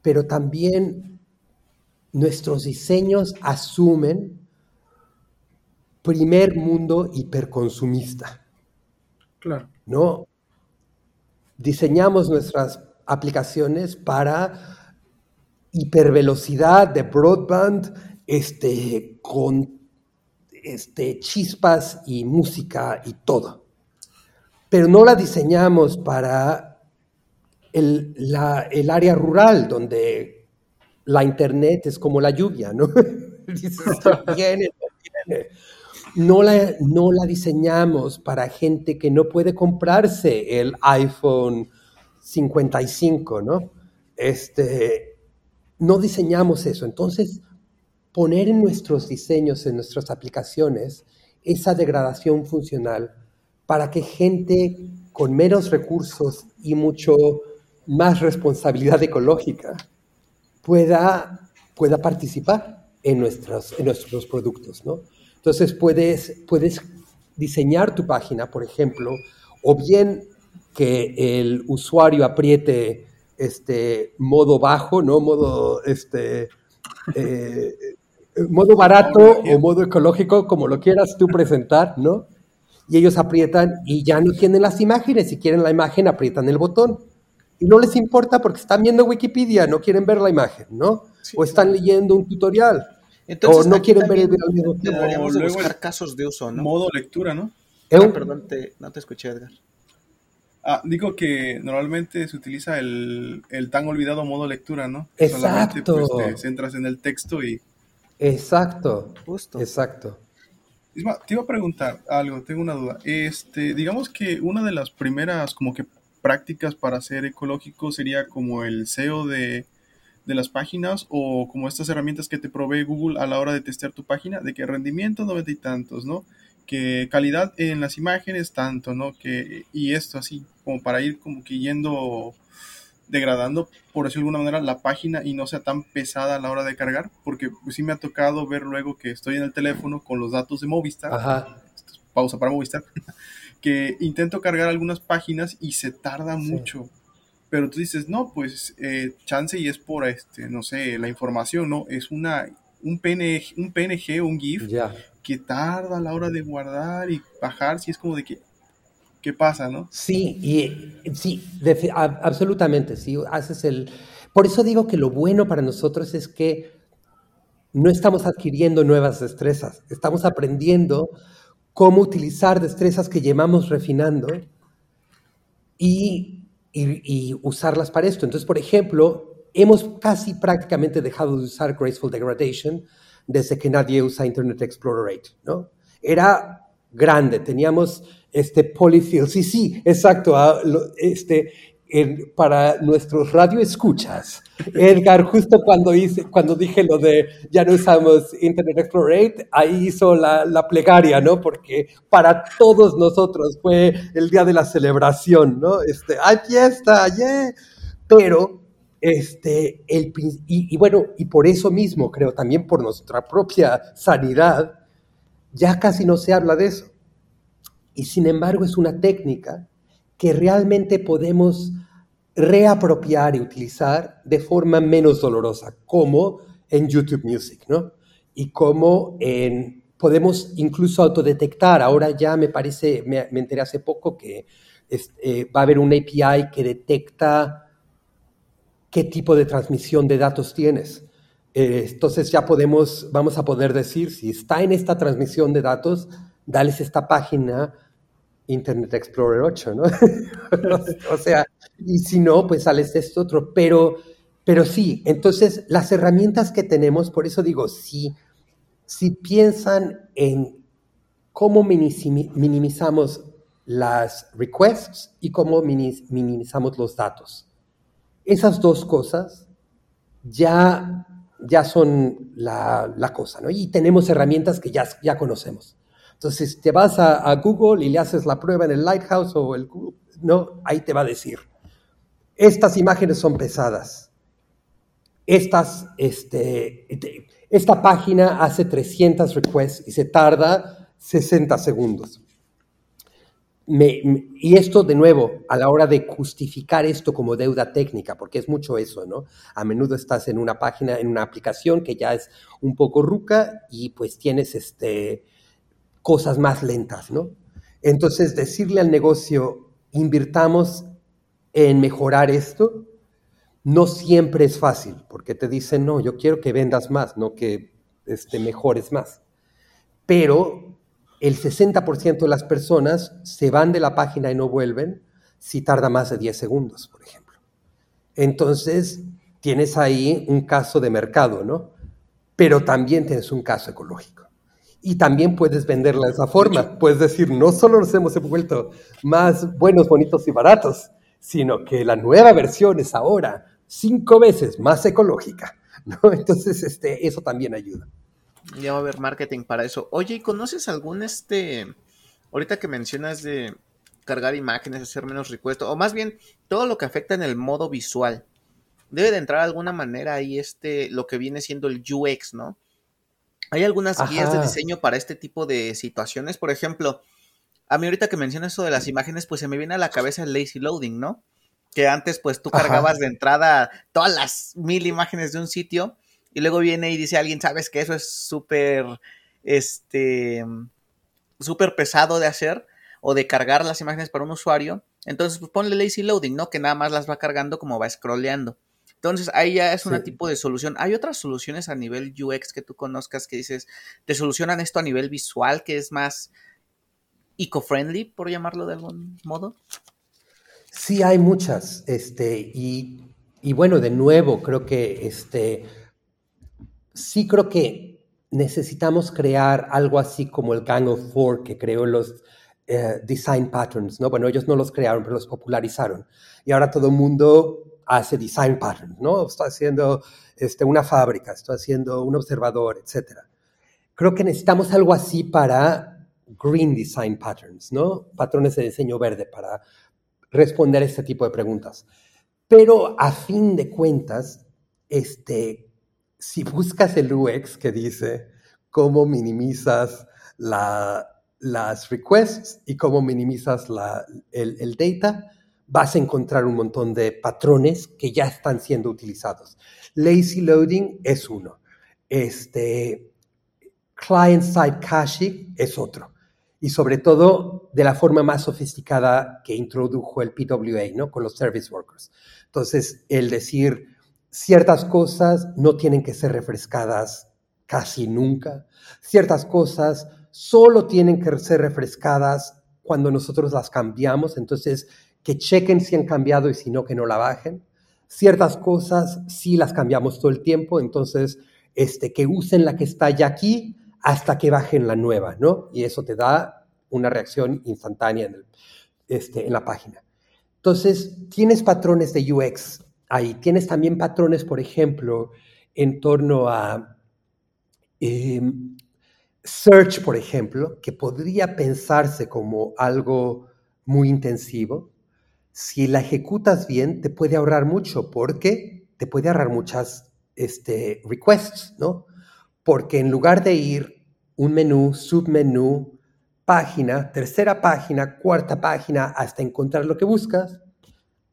pero también nuestros diseños asumen primer mundo hiperconsumista. Claro. ¿No? Diseñamos nuestras aplicaciones para hipervelocidad de broadband, este, con este, chispas y música y todo. Pero no la diseñamos para el, el área rural, donde la internet es como la lluvia, ¿no? no la, no la diseñamos para gente que no puede comprarse el iPhone 55, ¿no? Este, no diseñamos eso. Entonces, poner en nuestros diseños, en nuestras aplicaciones, esa degradación funcional para que gente con menos recursos y mucho más responsabilidad ecológica pueda, pueda participar en nuestros, en nuestros productos, ¿no? Entonces puedes, puedes diseñar tu página, por ejemplo, o bien que el usuario apriete este modo bajo, ¿no? Modo, este, eh, modo barato o modo ecológico, como lo quieras tú presentar, ¿no? Y ellos aprietan y ya no tienen las imágenes. Si quieren la imagen, aprietan el botón y no les importa porque están viendo Wikipedia, no quieren ver la imagen, ¿no? O están leyendo un tutorial. Entonces, o no quieren ver el video. Deberíamos de buscar casos de uso, ¿no? Modo lectura, ¿no? Ah, perdón, no te escuché, Edgar. Ah, digo que normalmente se utiliza el, tan olvidado modo lectura, ¿no? Exacto. Solamente pues, te centras en el texto y... Exacto. Justo. Exacto. te iba a preguntar algo, tengo una duda. Este, digamos que una de las primeras como que prácticas para ser ecológico sería como el SEO de, las páginas o como estas herramientas que te provee Google a la hora de testear tu página, de que rendimiento noventa y tantos, ¿no? Que calidad en las imágenes tanto, ¿no? Que, y esto así, como para ir como que yendo degradando, por decirlo de alguna manera, la página y no sea tan pesada a la hora de cargar, porque pues, sí me ha tocado ver luego que estoy en el teléfono con los datos de Movistar, Ajá. pausa para Movistar, que intento cargar algunas páginas y se tarda mucho. Pero tú dices, no, pues eh, chance y es por, este, no sé, la información, ¿no? Es una, un PNG, un PNG un GIF que tarda a la hora de guardar y bajar, si es como de que, ¿qué pasa, no? Sí, y sí, absolutamente, sí, haces el... Por eso digo que lo bueno para nosotros es que no estamos adquiriendo nuevas destrezas, estamos aprendiendo cómo utilizar destrezas que llevamos refinando y, usarlas para esto. Entonces, por ejemplo, hemos casi prácticamente dejado de usar Graceful Degradation desde que nadie usa Internet Explorer 8, ¿no? Era grande, teníamos este polyfill, sí, sí, exacto, ah, este, para nuestros radioescuchas. Edgar, justo cuando, hice, cuando dije lo de ya no usamos Internet Explorer, ahí hizo la, la, plegaria, ¿no? Porque para todos nosotros fue el día de la celebración, ¿no? Este, ¡Hay fiesta! ¡Yeah! Pero Este, el, y, y, bueno, y por eso mismo, creo, también por nuestra propia sanidad, ya casi no se habla de eso. Y sin embargo es una técnica que realmente podemos reapropiar y utilizar de forma menos dolorosa, como en YouTube Music, ¿no? Y como en, podemos incluso autodetectar, ahora ya me parece, me, enteré hace poco que eh, va a haber un API que detecta qué tipo de transmisión de datos tienes. Eh, entonces ya podemos, vamos a poder decir, si está en esta transmisión de datos, dales esta página Internet Explorer 8, ¿no? o sea, y si no, pues sales este otro. Pero, pero sí, entonces las herramientas que tenemos, por eso digo, si, si piensan en cómo minimizamos las requests y cómo minimizamos los datos. Esas dos cosas ya, ya son la, la cosa, ¿no? Y tenemos herramientas que ya, ya conocemos. Entonces, te vas a, Google y le haces la prueba en el Lighthouse o el no, ahí te va a decir, estas imágenes son pesadas. Estas, este, esta página hace 300 requests y se tarda 60 segundos. y esto, de nuevo, a la hora de justificar esto como deuda técnica, porque es mucho eso, ¿no? A menudo estás en una página, en una aplicación que ya es un poco ruca y pues tienes este, cosas más lentas, ¿no? Entonces, decirle al negocio, invirtamos en mejorar esto, no siempre es fácil, porque te dicen, no, yo quiero que vendas más, no que este, mejores más. Pero el 60% de las personas se van de la página y no vuelven si tarda más de 10 segundos, por ejemplo. Entonces, tienes ahí un caso de mercado, ¿no? Pero también tienes un caso ecológico. Y también puedes venderla de esa forma. Puedes decir, no solo nos hemos vuelto más buenos, bonitos y baratos, sino que la nueva versión es ahora cinco veces más ecológica. ¿no? Entonces, este, eso también ayuda. Ya va a haber marketing para eso. Oye, ¿y conoces algún este, ahorita que mencionas de cargar imágenes, hacer menos requests, o más bien todo lo que afecta en el modo visual? Debe de entrar de alguna manera ahí este, lo que viene siendo el UX, ¿no? Hay algunas guías de diseño para este tipo de situaciones. Por ejemplo, a mí ahorita que mencionas eso de las imágenes, pues se me viene a la cabeza el lazy loading, ¿no? Que antes pues tú cargabas de entrada todas las mil imágenes de un sitio y luego viene y dice alguien, sabes que eso es súper, este, súper pesado de hacer o de cargar las imágenes para un usuario. Entonces pues ponle lazy loading, ¿no? Que nada más las va cargando como va scrolleando. Entonces, ahí ya es un tipo de solución. ¿Hay otras soluciones a nivel UX que tú conozcas que dices, te solucionan esto a nivel visual, que es más eco-friendly, por llamarlo de algún modo? Sí, hay muchas. Este, y, bueno, de nuevo, creo que este, sí creo que necesitamos crear algo así como el Gang of Four que creó los eh, design patterns, ¿no? Bueno, ellos no los crearon, pero los popularizaron. Y ahora todo el mundo hace design patterns, ¿no? Estoy haciendo este, una fábrica, estoy haciendo un observador, etc. Creo que necesitamos algo así para green design patterns, ¿no? Patrones de diseño verde para responder este tipo de preguntas. Pero a fin de cuentas, este, si buscas el UX que dice cómo minimizas las requests y cómo minimizas el, el data, vas a encontrar un montón de patrones que ya están siendo utilizados. Lazy loading es uno. Este, client-side caching es otro. Y sobre todo de la forma más sofisticada que introdujo el PWA, ¿no? Con los service workers. Entonces, el decir ciertas cosas no tienen que ser refrescadas casi nunca. Ciertas cosas solo tienen que ser refrescadas cuando nosotros las cambiamos. Entonces, que chequen si han cambiado y si no, que no la bajen. Ciertas cosas sí las cambiamos todo el tiempo, entonces este, que usen la que está ya aquí hasta que bajen la nueva, ¿no? Y eso te da una reacción instantánea en, este, en la página. Entonces, tienes patrones de UX ahí. Tienes también patrones, por ejemplo, en torno a em, search, por ejemplo, que podría pensarse como algo muy intensivo, si la ejecutas bien, te puede ahorrar mucho porque te puede ahorrar muchas este, requests, ¿no? Porque en lugar de ir un menú, submenú, página, tercera página, cuarta página, hasta encontrar lo que buscas,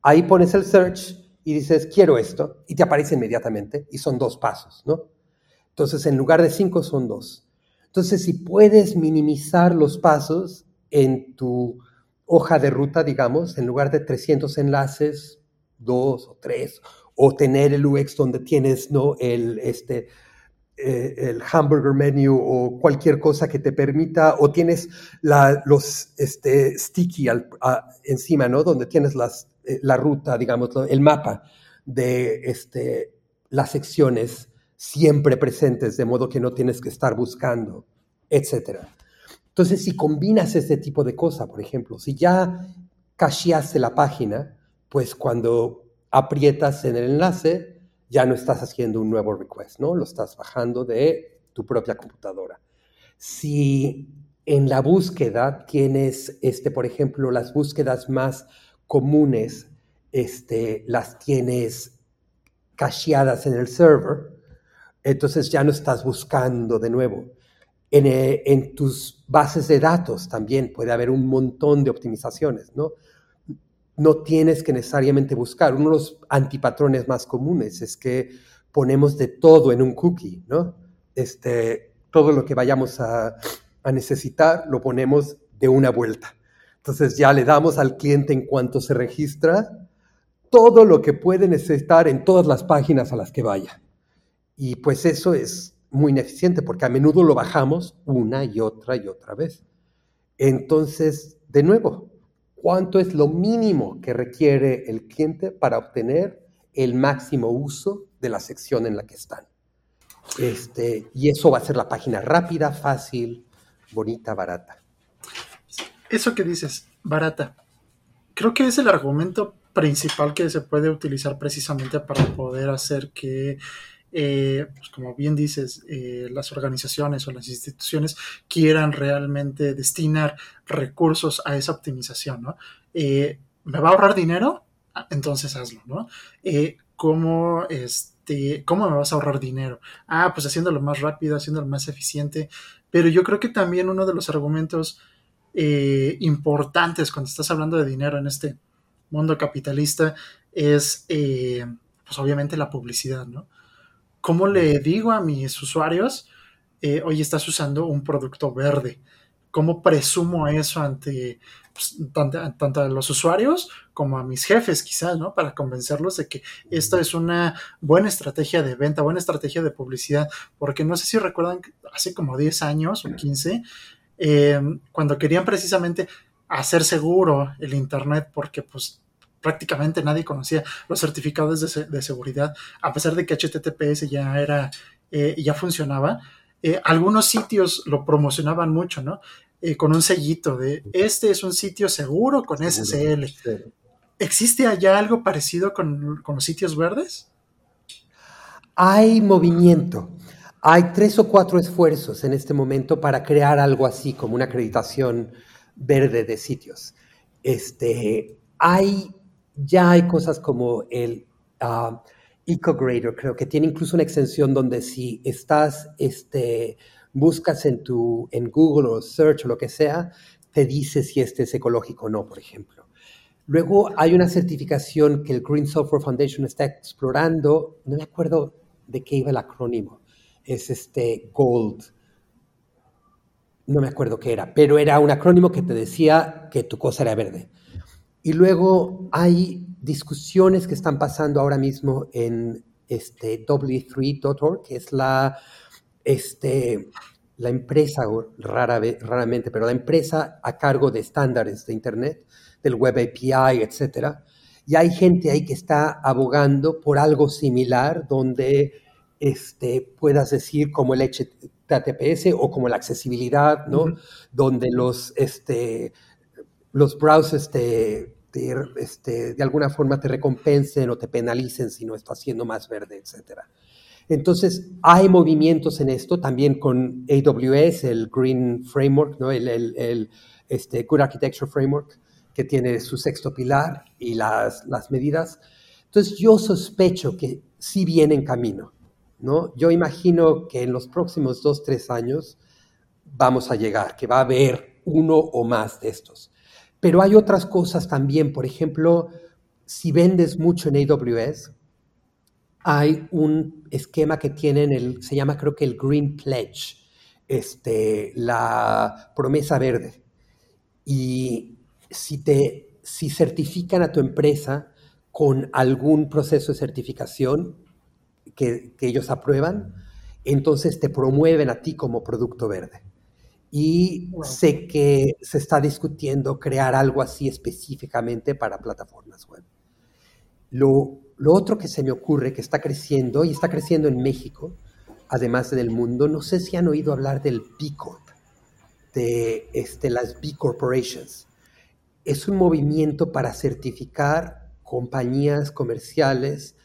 ahí pones el search y dices, quiero esto, y te aparece inmediatamente, y son dos pasos, ¿no? Entonces, en lugar de cinco, son dos. Entonces, si puedes minimizar los pasos en tu hoja de ruta, digamos, en lugar de 300 enlaces, dos o tres, o tener el UX donde tienes, ¿no? El, este, eh, el hamburger menu o cualquier cosa que te permita, o tienes la, los este, sticky encima, ¿no? Donde tienes las, eh, la ruta, digamos, el mapa de este, las secciones siempre presentes, de modo que no tienes que estar buscando, etc. Entonces, si combinas ese tipo de cosa, por ejemplo, si ya cacheaste la página, pues cuando aprietas en el enlace, ya no estás haciendo un nuevo request, ¿no? Lo estás bajando de tu propia computadora. Si en la búsqueda tienes, este, por ejemplo, las búsquedas más comunes, este, las tienes cacheadas en el server, entonces ya no estás buscando de nuevo. En, eh, en, tus bases de datos también puede haber un montón de optimizaciones, ¿no? No tienes que necesariamente buscar. Uno de los antipatrones más comunes es que ponemos de todo en un cookie, ¿no? Este, todo lo que vayamos a, a necesitar lo ponemos de una vuelta. Entonces ya le damos al cliente en cuanto se registra todo lo que puede necesitar en todas las páginas a las que vaya. Y pues eso es muy ineficiente porque a menudo lo bajamos una y otra y otra vez. Entonces, de nuevo, ¿cuánto es lo mínimo que requiere el cliente para obtener el máximo uso de la sección en la que están? Este, y eso va a ser la página rápida, fácil, bonita, barata. Eso que dices, barata, creo que es el argumento principal que se puede utilizar precisamente para poder hacer que eh, pues como bien dices, eh, las organizaciones o las instituciones quieran realmente destinar recursos a esa optimización, ¿no? Eh, ¿Me va a ahorrar dinero? Ah, entonces hazlo, ¿no? ¿cómo, este, ¿Cómo me vas a ahorrar dinero? Ah, pues haciéndolo más rápido, haciéndolo más eficiente. Pero yo creo que también uno de los argumentos importantes cuando estás hablando de dinero en este mundo capitalista es, pues obviamente, la publicidad, ¿no? ¿Cómo le digo a mis usuarios, eh, oye, estás usando un producto verde? ¿Cómo presumo eso ante pues, tanto, a los usuarios como a mis jefes, quizás, ¿no? Para convencerlos de que esto es una buena estrategia de venta, buena estrategia de publicidad. Porque no sé si recuerdan, hace como 10 años o 15, em, cuando querían precisamente hacer seguro el Internet, porque pues prácticamente nadie conocía los certificados de, seguridad, a pesar de que HTTPS ya era, eh, ya funcionaba. Eh, algunos sitios lo promocionaban mucho, ¿no? Eh, con un sellito de este es un sitio seguro con SSL. ¿Existe allá algo parecido con, con los sitios verdes? Hay movimiento. Hay tres o cuatro esfuerzos en este momento para crear algo así como una acreditación verde de sitios. Este, hay ya hay cosas como el uh, EcoGrader, creo que tiene incluso una extensión donde si estás, este, buscas en, tu, en Google o Search o lo que sea, te dice si este es ecológico o no, por ejemplo. Luego hay una certificación que el Green Software Foundation está explorando, no me acuerdo de qué iba el acrónimo, es este Gold, no me acuerdo qué era, pero era un acrónimo que te decía que tu cosa era verde. Y luego hay discusiones que están pasando ahora mismo en este W3.org, que es la, este, la empresa, rara, raramente, pero la empresa a cargo de estándares de Internet, del Web API, etc. Y hay gente ahí que está abogando por algo similar donde este, puedas decir como el HTTPS o como la accesibilidad, ¿no? Donde los, este, los browsers te, este, de alguna forma te recompensen o te penalicen si no estás siendo más verde, etc. Entonces, hay movimientos en esto también con AWS, el Green Framework, ¿no? el, el, este, Good Architecture Framework, que tiene su sexto pilar y las, las medidas. Entonces yo sospecho que sí viene en camino, ¿no? Yo imagino que en los próximos dos, tres años vamos a llegar, que va a haber uno o más de estos. Pero hay otras cosas también, por ejemplo, si vendes mucho en AWS, hay un esquema que tienen, el, se llama creo que el Green Pledge, este, la promesa verde. Y si, te, si certifican a tu empresa con algún proceso de certificación que, que ellos aprueban, entonces te promueven a ti como producto verde. Y sé que se está discutiendo crear algo así específicamente para plataformas web. Lo, lo, otro que se me ocurre que está creciendo, y está creciendo en México, además del mundo, no sé si han oído hablar del B Corp, de este, las B Corporations. Es un movimiento para certificar compañías comerciales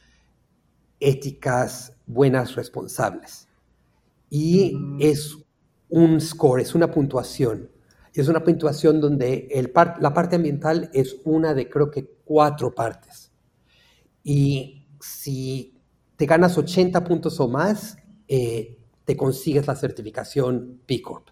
éticas, buenas, responsables. Y mm. es un score, es una puntuación. Es una puntuación donde la parte ambiental es una de creo que cuatro partes. Y si te ganas 80 puntos o más, eh, te consigues la certificación B Corp.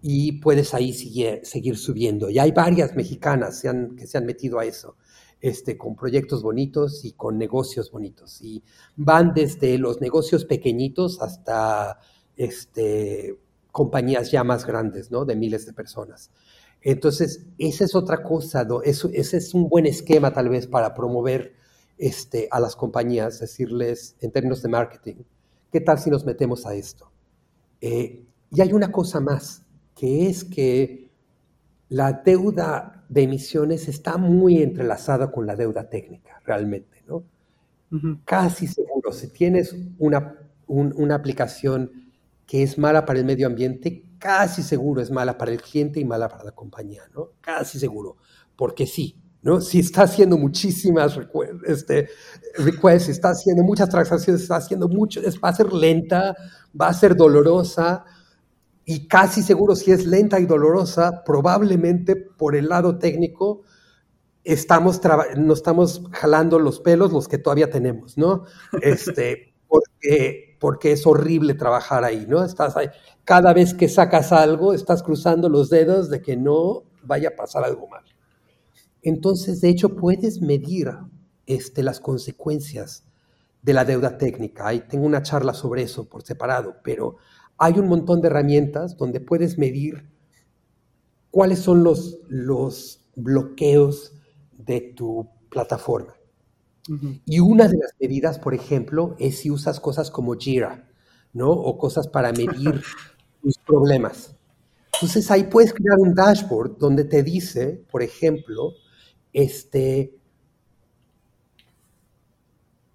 Y puedes ahí seguir, seguir subiendo. Y hay varias mexicanas que se han metido a eso. Este, con proyectos bonitos y con negocios bonitos. Y van desde los negocios pequeñitos hasta este, compañías ya más grandes, ¿no? De miles de personas. Entonces, esa es otra cosa, ese es un buen esquema tal vez para promover este, a las compañías, decirles en términos de marketing, ¿qué tal si nos metemos a esto? Eh, y hay una cosa más, que es que la deuda de emisiones está muy entrelazada con la deuda técnica, realmente, ¿no? Casi seguro, si tienes una, una aplicación que es mala para el medio ambiente, casi seguro es mala para el cliente y mala para la compañía, ¿no? Casi seguro, porque sí, ¿no? Si está haciendo muchísimas este, requests, está haciendo muchas transacciones, está haciendo mucho, va a ser lenta, va a ser dolorosa, y casi seguro si es lenta y dolorosa, probablemente por el lado técnico estamos nos estamos jalando los pelos los que todavía tenemos, ¿no? Este, porque porque es horrible trabajar ahí, ¿no? Estás ahí, cada vez que sacas algo, estás cruzando los dedos de que no vaya a pasar algo mal. Entonces, de hecho, puedes medir este, las consecuencias de la deuda técnica. Ahí tengo una charla sobre eso por separado, pero hay un montón de herramientas donde puedes medir cuáles son los, los bloqueos de tu plataforma. Y una de las medidas, por ejemplo, es si usas cosas como Jira, ¿no? O cosas para medir tus problemas. Entonces ahí puedes crear un dashboard donde te dice, por ejemplo, este,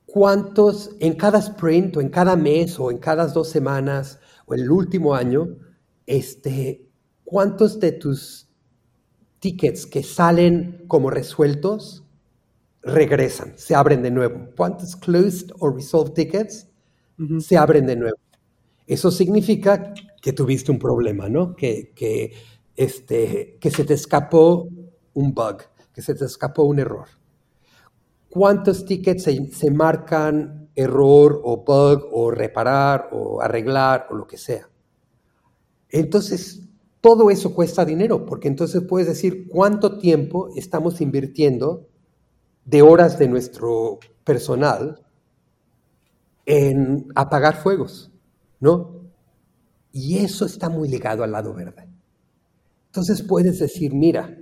cuántos en cada sprint o en cada mes o en cada dos semanas o en el último año, este, cuántos de tus tickets que salen como resueltos regresan, se abren de nuevo. ¿Cuántos closed o resolved tickets se abren de nuevo? Eso significa que tuviste un problema, ¿no? Que, que, este, que se te escapó un bug, que se te escapó un error. ¿Cuántos tickets se, se marcan error o bug o reparar o arreglar o lo que sea? Entonces, todo eso cuesta dinero, porque entonces puedes decir cuánto tiempo estamos invirtiendo de horas de nuestro personal en apagar fuegos, ¿no? Y eso está muy ligado al lado verde. Entonces puedes decir, mira,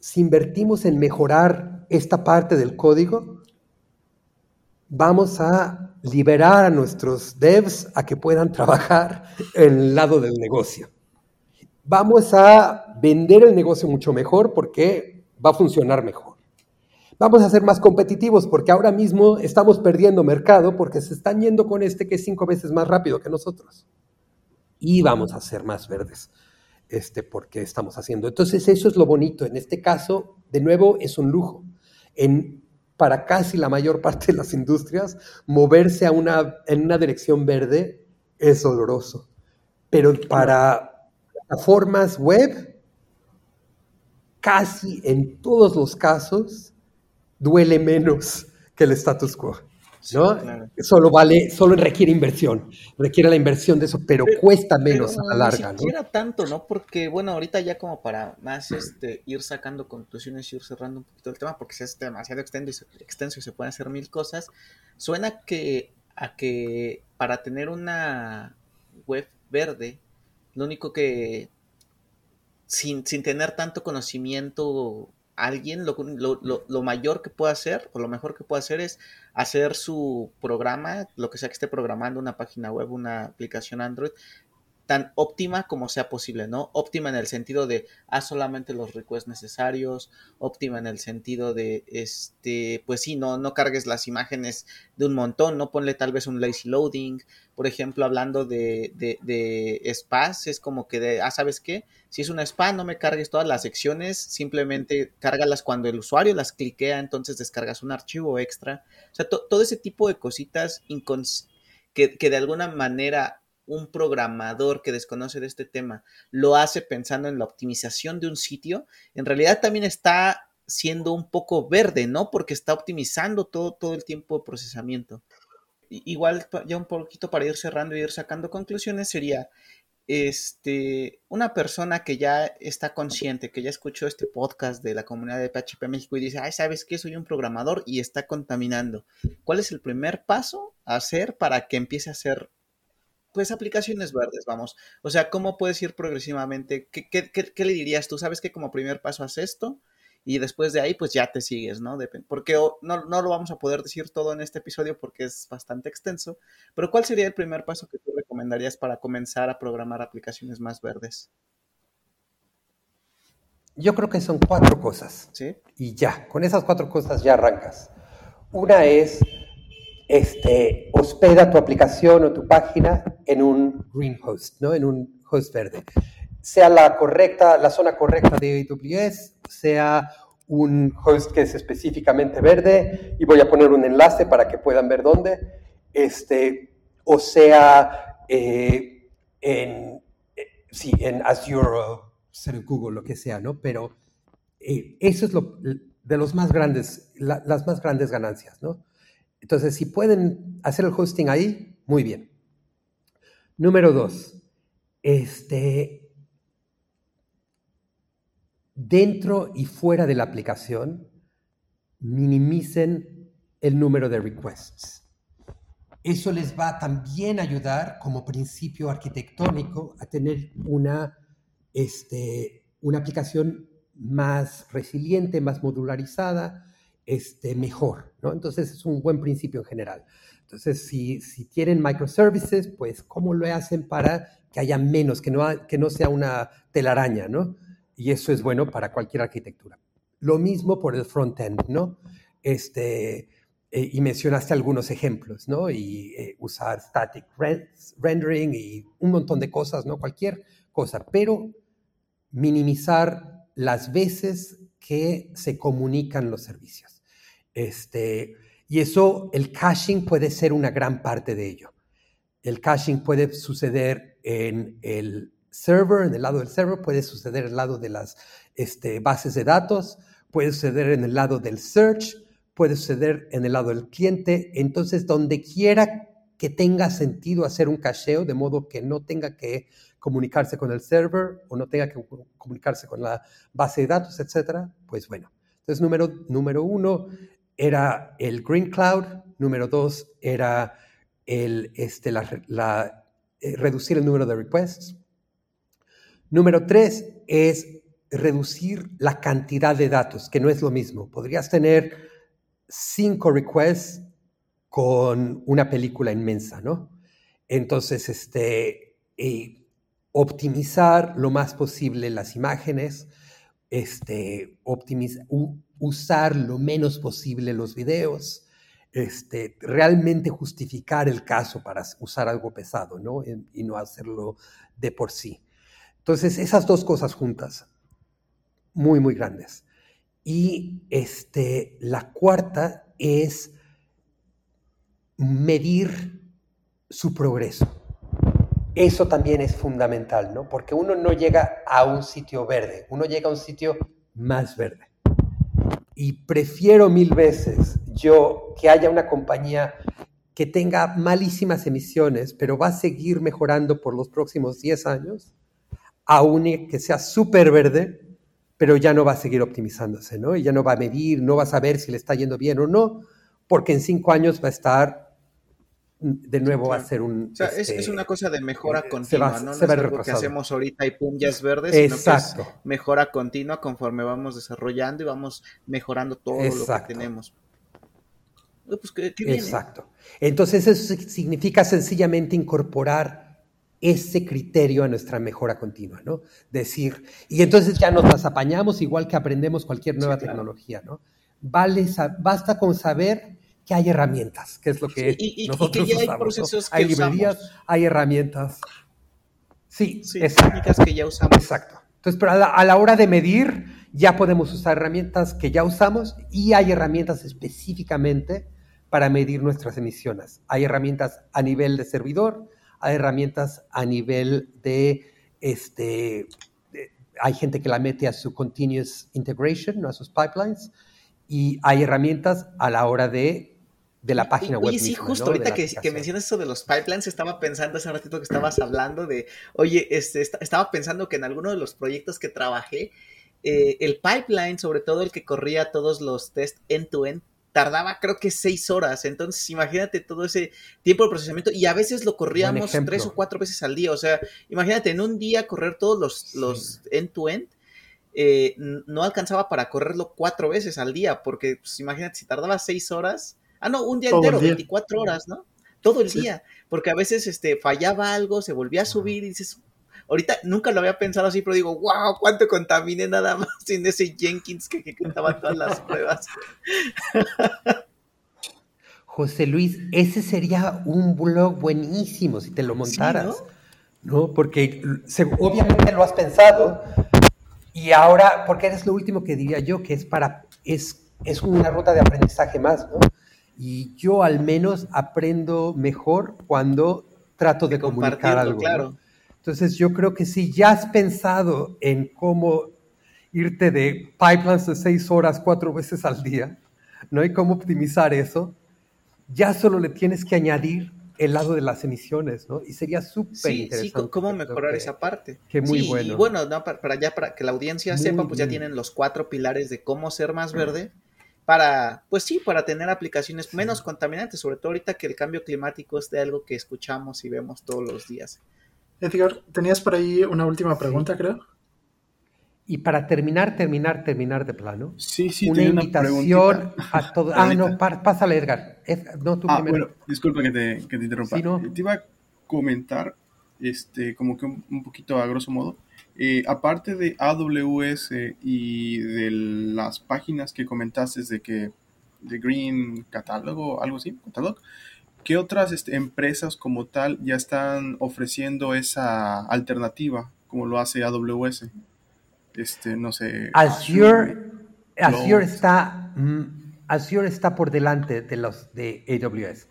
si invertimos en mejorar esta parte del código, vamos a liberar a nuestros devs a que puedan trabajar en el lado del negocio. Vamos a vender el negocio mucho mejor porque va a funcionar mejor. Vamos a ser más competitivos porque ahora mismo estamos perdiendo mercado porque se están yendo con este que es cinco veces más rápido que nosotros. Y vamos a ser más verdes este, porque estamos haciendo. Entonces eso es lo bonito. En este caso, de nuevo, es un lujo. En, para casi la mayor parte de las industrias, moverse a una, en una dirección verde es doloroso. Pero para plataformas web, casi en todos los casos, duele menos que el status quo. ¿no? Solo vale, solo requiere inversión, requiere la inversión de eso, pero, cuesta menos a la larga, ni siquiera tanto, ¿no? Porque, bueno, ahorita ya como para más este, ir sacando conclusiones y ir cerrando un poquito el tema, porque si es demasiado extenso y, extenso y se pueden hacer mil cosas, suena que a que para tener una web verde, lo único que sin, sin tener tanto conocimiento alguien lo, lo, lo, mayor que puede hacer o lo mejor que puede hacer es hacer su programa, lo que sea que esté programando, una página web, una aplicación Android, tan óptima como sea posible, ¿no? Óptima en el sentido de haz solamente los requests necesarios, óptima en el sentido de, este, pues sí, no, no cargues las imágenes de un montón, no ponle tal vez un lazy loading, por ejemplo, hablando de, de, de spas, es como que de, ah, ¿sabes qué? Si es una spa, no me cargues todas las secciones, simplemente cárgalas cuando el usuario las cliquea, entonces descargas un archivo extra. O sea, todo ese tipo de cositas que, que de alguna manera un programador que desconoce de este tema lo hace pensando en la optimización de un sitio, en realidad también está siendo un poco verde, ¿no? Porque está optimizando todo, todo el tiempo de procesamiento. Igual, ya un poquito para ir cerrando y ir sacando conclusiones, sería este, una persona que ya está consciente, que ya escuchó este podcast de la comunidad de PHP México y dice, ay, ¿sabes qué? Soy un programador y está contaminando. ¿Cuál es el primer paso a hacer para que empiece a hacer pues aplicaciones verdes, vamos. O sea, ¿cómo puedes ir progresivamente? ¿Qué, qué, le dirías tú? ¿Sabes que como primer paso haz esto? Y después de ahí, pues ya te sigues, ¿no? porque no, no lo vamos a poder decir todo en este episodio porque es bastante extenso, pero ¿cuál sería el primer paso que tú recomendarías para comenzar a programar aplicaciones más verdes? Yo creo que son cuatro cosas. ¿Sí? Y ya, con esas cuatro cosas ya arrancas. Una es este, hospeda tu aplicación o tu página en un green host, ¿no? En un host verde. Sea la correcta, la zona correcta de AWS, sea un host que es específicamente verde, y voy a poner un enlace para que puedan ver dónde, este, o sea eh, en, sí, en Azure o Google, lo que sea, ¿no? Pero eh, eso es lo, de los más grandes, las más grandes ganancias, ¿no? Entonces, si pueden hacer el hosting ahí, muy bien. Número dos, este, dentro y fuera de la aplicación, minimicen el número de requests. Eso les va también a ayudar como principio arquitectónico a tener una, este, una aplicación más resiliente, más modularizada, este, mejor, ¿no? Entonces es un buen principio en general. Entonces, si, si tienen microservices, pues, ¿cómo lo hacen para que haya menos, que no, que no sea una telaraña, ¿no? Y eso es bueno para cualquier arquitectura. Lo mismo por el front-end, ¿no? Este, eh, y mencionaste algunos ejemplos, ¿no? Y eh, usar static rendering y un montón de cosas, ¿no? Cualquier cosa, pero minimizar las veces que se comunican los servicios. Este, y eso, el caching puede ser una gran parte de ello. El caching puede suceder en el server, en el lado del server, puede suceder en el lado de las este, bases de datos, puede suceder en el lado del search, puede suceder en el lado del cliente. Entonces, donde quiera que tenga sentido hacer un cacheo, de modo que no tenga que comunicarse con el server o no tenga que comunicarse con la base de datos, etcétera, pues bueno. Entonces, número, número uno, era el Green Cloud, número dos era el, este, la, eh, reducir el número de requests. Número tres es reducir la cantidad de datos, que no es lo mismo. Podrías tener cinco requests con una película inmensa, ¿no? Entonces, este, optimizar lo más posible las imágenes, este, optimizar, usar lo menos posible los videos, este, realmente justificar el caso para usar algo pesado, ¿no? Y no hacerlo de por sí. Entonces, esas dos cosas juntas, muy, muy grandes. Y este, la cuarta es medir su progreso. Eso también es fundamental, ¿no? Porque uno no llega a un sitio verde, uno llega a un sitio más verde. Y prefiero mil veces yo que haya una compañía que tenga malísimas emisiones, pero va a seguir mejorando por los próximos 10 años, a una que sea súper verde, pero ya no va a seguir optimizándose, ¿no? Y ya no va a medir, no va a saber si le está yendo bien o no, porque en cinco años va a estar de nuevo va a ser un... O sea, es, este, una cosa de mejora continua, ¿no? no es algo que hacemos ahorita y pum, ya es verde, sino Exacto. que es mejora continua conforme vamos desarrollando y vamos mejorando todo lo que tenemos. Pues, ¿qué, ¿eh? Exacto. Entonces eso significa sencillamente incorporar ese criterio a nuestra mejora continua, ¿no? Decir, y entonces ya nos las apañamos igual que aprendemos cualquier nueva tecnología, ¿no? Vale, basta con saber que hay herramientas, que es lo que nosotros hay procesos Hay librerías, hay herramientas. Sí, sí técnicas que ya usamos. Exacto. Entonces, pero a la, hora de medir, ya podemos usar herramientas que ya usamos y hay herramientas específicamente para medir nuestras emisiones. Hay herramientas a nivel de servidor, hay herramientas a nivel de, este, hay gente que la mete a su continuous integration, a sus pipelines, y hay herramientas a la hora de de la página web. Oye, sí, justo ahorita que, que, mencionas eso de los pipelines, estaba pensando hace ratito que estabas hablando de, oye, este, estaba pensando que en alguno de los proyectos que trabajé, eh, el pipeline, sobre todo el que corría todos los test end-to-end, tardaba creo que seis horas. Entonces, imagínate todo ese tiempo de procesamiento y a veces lo corríamos tres o cuatro veces al día. O sea, imagínate en un día correr todos los, los end-to-end. Eh, no alcanzaba para correrlo cuatro veces al día, porque pues, imagínate, si tardaba seis horas, Ah, no, un día entero, 24 horas, ¿no? Todo el día. Porque a veces este, fallaba algo, se volvía a subir y dices, ahorita nunca lo había pensado así, pero digo, wow, cuánto contaminé nada más sin ese Jenkins que ejecutaba todas las pruebas. José Luis, ese sería un blog buenísimo si te lo montaras. ¿no? Porque obviamente lo has pensado y ahora, porque eres lo último que diría yo, que es para, es, es una ruta de aprendizaje más, ¿no? Y yo al menos aprendo mejor cuando trato de, comunicar algo. Claro. Entonces yo creo que si ya has pensado en cómo irte de pipelines de seis horas cuatro veces al día, ¿no? hay cómo optimizar eso, ya solo le tienes que añadir el lado de las emisiones, ¿no? Y sería súper interesante. Sí, cómo mejorar esa parte. Que muy bueno. Y bueno, para, ya para que la audiencia sepa, pues ya tienen los cuatro pilares de cómo ser más verde para, pues sí, para tener aplicaciones menos contaminantes, sobre todo ahorita que el cambio climático es de algo que escuchamos y vemos todos los días. Edgar, tenías por ahí una última pregunta, creo. Y para terminar, terminar, terminar de plano. Sí, sí, una invitación a todos. Ah, no, pásale, Edgar. no, tú ah, Bueno, disculpa que te, que te interrumpa. Te iba a comentar, este, como que un poquito a grosso modo, eh, aparte de AWS y de las páginas que comentaste de que de Green Catálogo, algo así, Catalog, ¿qué otras este, empresas como tal ya están ofreciendo esa alternativa como lo hace AWS? Este, no sé. Azure, Azure, está, mm, Azure está por delante de los de AWS.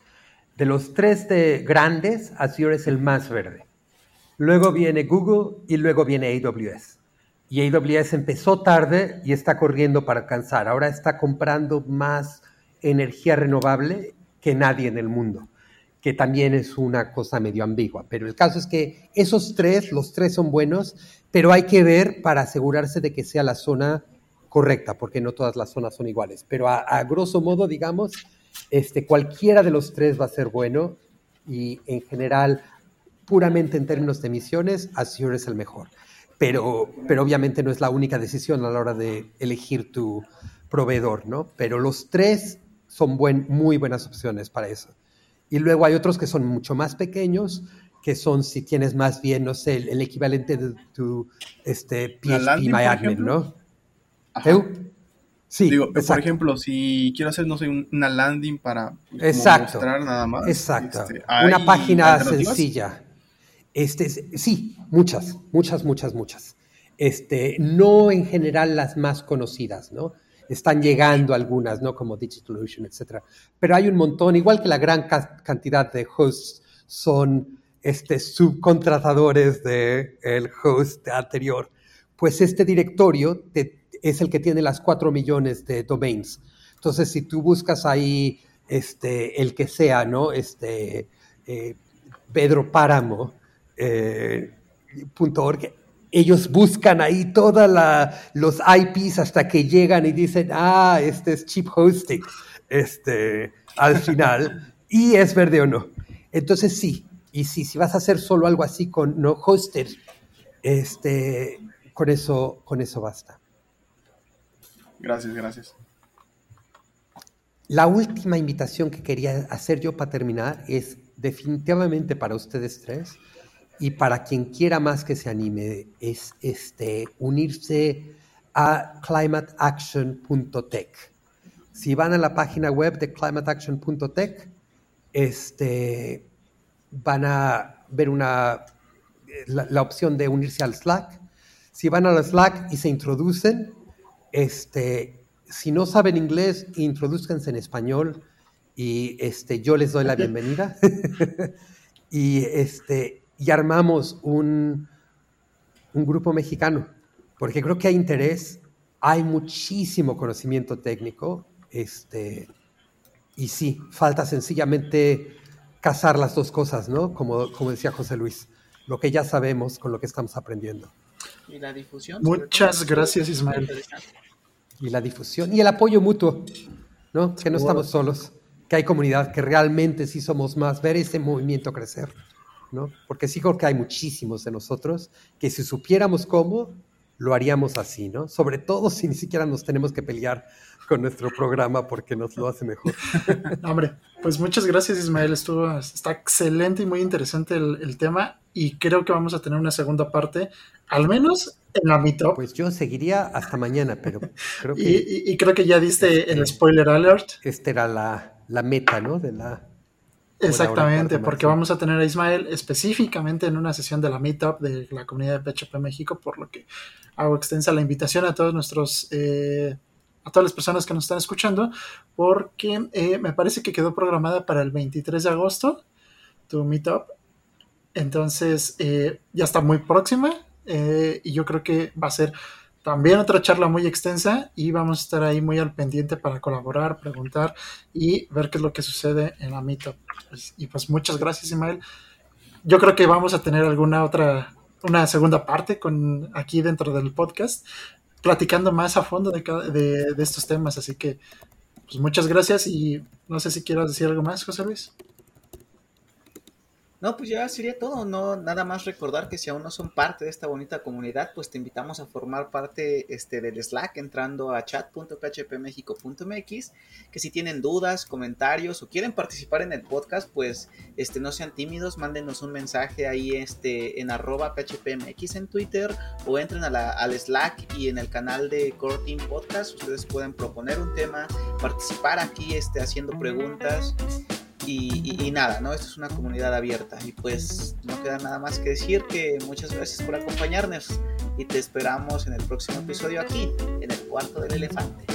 De los tres de grandes, Azure es el más verde. Luego viene Google y luego viene AWS. Y AWS empezó tarde y está corriendo para alcanzar. Ahora está comprando más energía renovable que nadie en el mundo, que también es una cosa medio ambigua. Pero el caso es que esos tres, los tres son buenos, pero hay que ver para asegurarse de que sea la zona correcta, porque no todas las zonas son iguales. Pero a, grosso modo, digamos, este, cualquiera de los tres va a ser bueno y en general puramente en términos de emisiones, Azure es el mejor. Pero, pero obviamente no es la única decisión a la hora de elegir tu proveedor, ¿no? Pero los tres son buen, muy buenas opciones para eso. Y luego hay otros que son mucho más pequeños, que son si tienes más bien, no sé, el, equivalente de tu este, PHP MyAdmin, ¿no? Sí, Digo, por ejemplo, si quiero hacer, no sé, una landing para mostrar nada más. Exacto. Este, una página sencilla. Este, sí, muchas, muchas, muchas, muchas. Este, no en general las más conocidas, ¿no? Están llegando algunas, ¿no? Como DigitalOcean, etc. Pero hay un montón, igual que la gran cantidad de hosts son este, subcontratadores del el host anterior. Pues este directorio es el que tiene las 4 millones de domains. Entonces, si tú buscas ahí este, el que sea, ¿no? Este, eh, Pedro Páramo, eh, ellos buscan ahí todos los IPs hasta que llegan y dicen, ah, este es cheap hosting, este, al final, y es verde o no. Entonces sí, y si, si vas a hacer solo algo así con no hosted, este, con eso, con eso basta. Gracias, gracias. La última invitación que quería hacer yo para terminar es definitivamente para ustedes tres y para quien quiera más que se anime es este, unirse a climateaction.tech. Si van a la página web de climateaction.tech, este, van a ver una, la, opción de unirse al Slack. Si van al Slack y se introducen, este, si no saben inglés, introduzcanse en español y este, yo les doy la bienvenida. y, este, y armamos un, un grupo mexicano, porque creo que hay interés, hay muchísimo conocimiento técnico, este, y sí, falta sencillamente casar las dos cosas, ¿no? Como, como decía José Luis, lo que ya sabemos con lo que estamos aprendiendo. Y la difusión. Muchas gracias, Ismael. Y la difusión y el apoyo mutuo, ¿no? Que no estamos solos, que hay comunidad, que realmente sí somos más, ver ese movimiento crecer. Porque sí creo que hay muchísimos de nosotros que si supiéramos cómo, lo haríamos así, ¿no? Sobre todo si ni siquiera nos tenemos que pelear con nuestro programa porque nos lo hace mejor. Hombre, pues muchas gracias Ismael, estuvo, está excelente y muy interesante el, tema y creo que vamos a tener una segunda parte, al menos en la mitad. Pues yo seguiría hasta mañana, pero creo que... Y, creo que ya diste el este, spoiler alert. Esta era la, la meta, ¿no? De la Exactamente, porque vamos a tener a Ismael específicamente en una sesión de la Meetup de la comunidad de PHP México, por lo que hago extensa la invitación a todos nuestros, eh, a todas las personas que nos están escuchando, porque eh, me parece que quedó programada para el 23 de agosto tu Meetup. Entonces, eh, ya está muy próxima y yo creo que va a ser también otra charla muy extensa y vamos a estar ahí muy al pendiente para colaborar, preguntar y ver qué es lo que sucede en la Meetup. Pues, y pues muchas gracias, Ismael. Yo creo que vamos a tener alguna otra, una segunda parte con aquí dentro del podcast, platicando más a fondo de, de, de estos temas. Así que, pues muchas gracias y no sé si quieras decir algo más, José Luis. No, pues ya sería todo, no nada más recordar que si aún no son parte de esta bonita comunidad, pues te invitamos a formar parte este del Slack entrando a chat.phpmexico.mx, que si tienen dudas, comentarios o quieren participar en el podcast, pues este no sean tímidos, mándenos un mensaje ahí este en arroba phpmx en Twitter o entren al Slack y en el canal de Core Team Podcast, ustedes pueden proponer un tema, participar aquí este haciendo preguntas y, nada, ¿no? Esto es una comunidad abierta y pues no queda nada más que decir que muchas gracias por acompañarnos y te esperamos en el próximo episodio aquí, en el cuarto del elefante.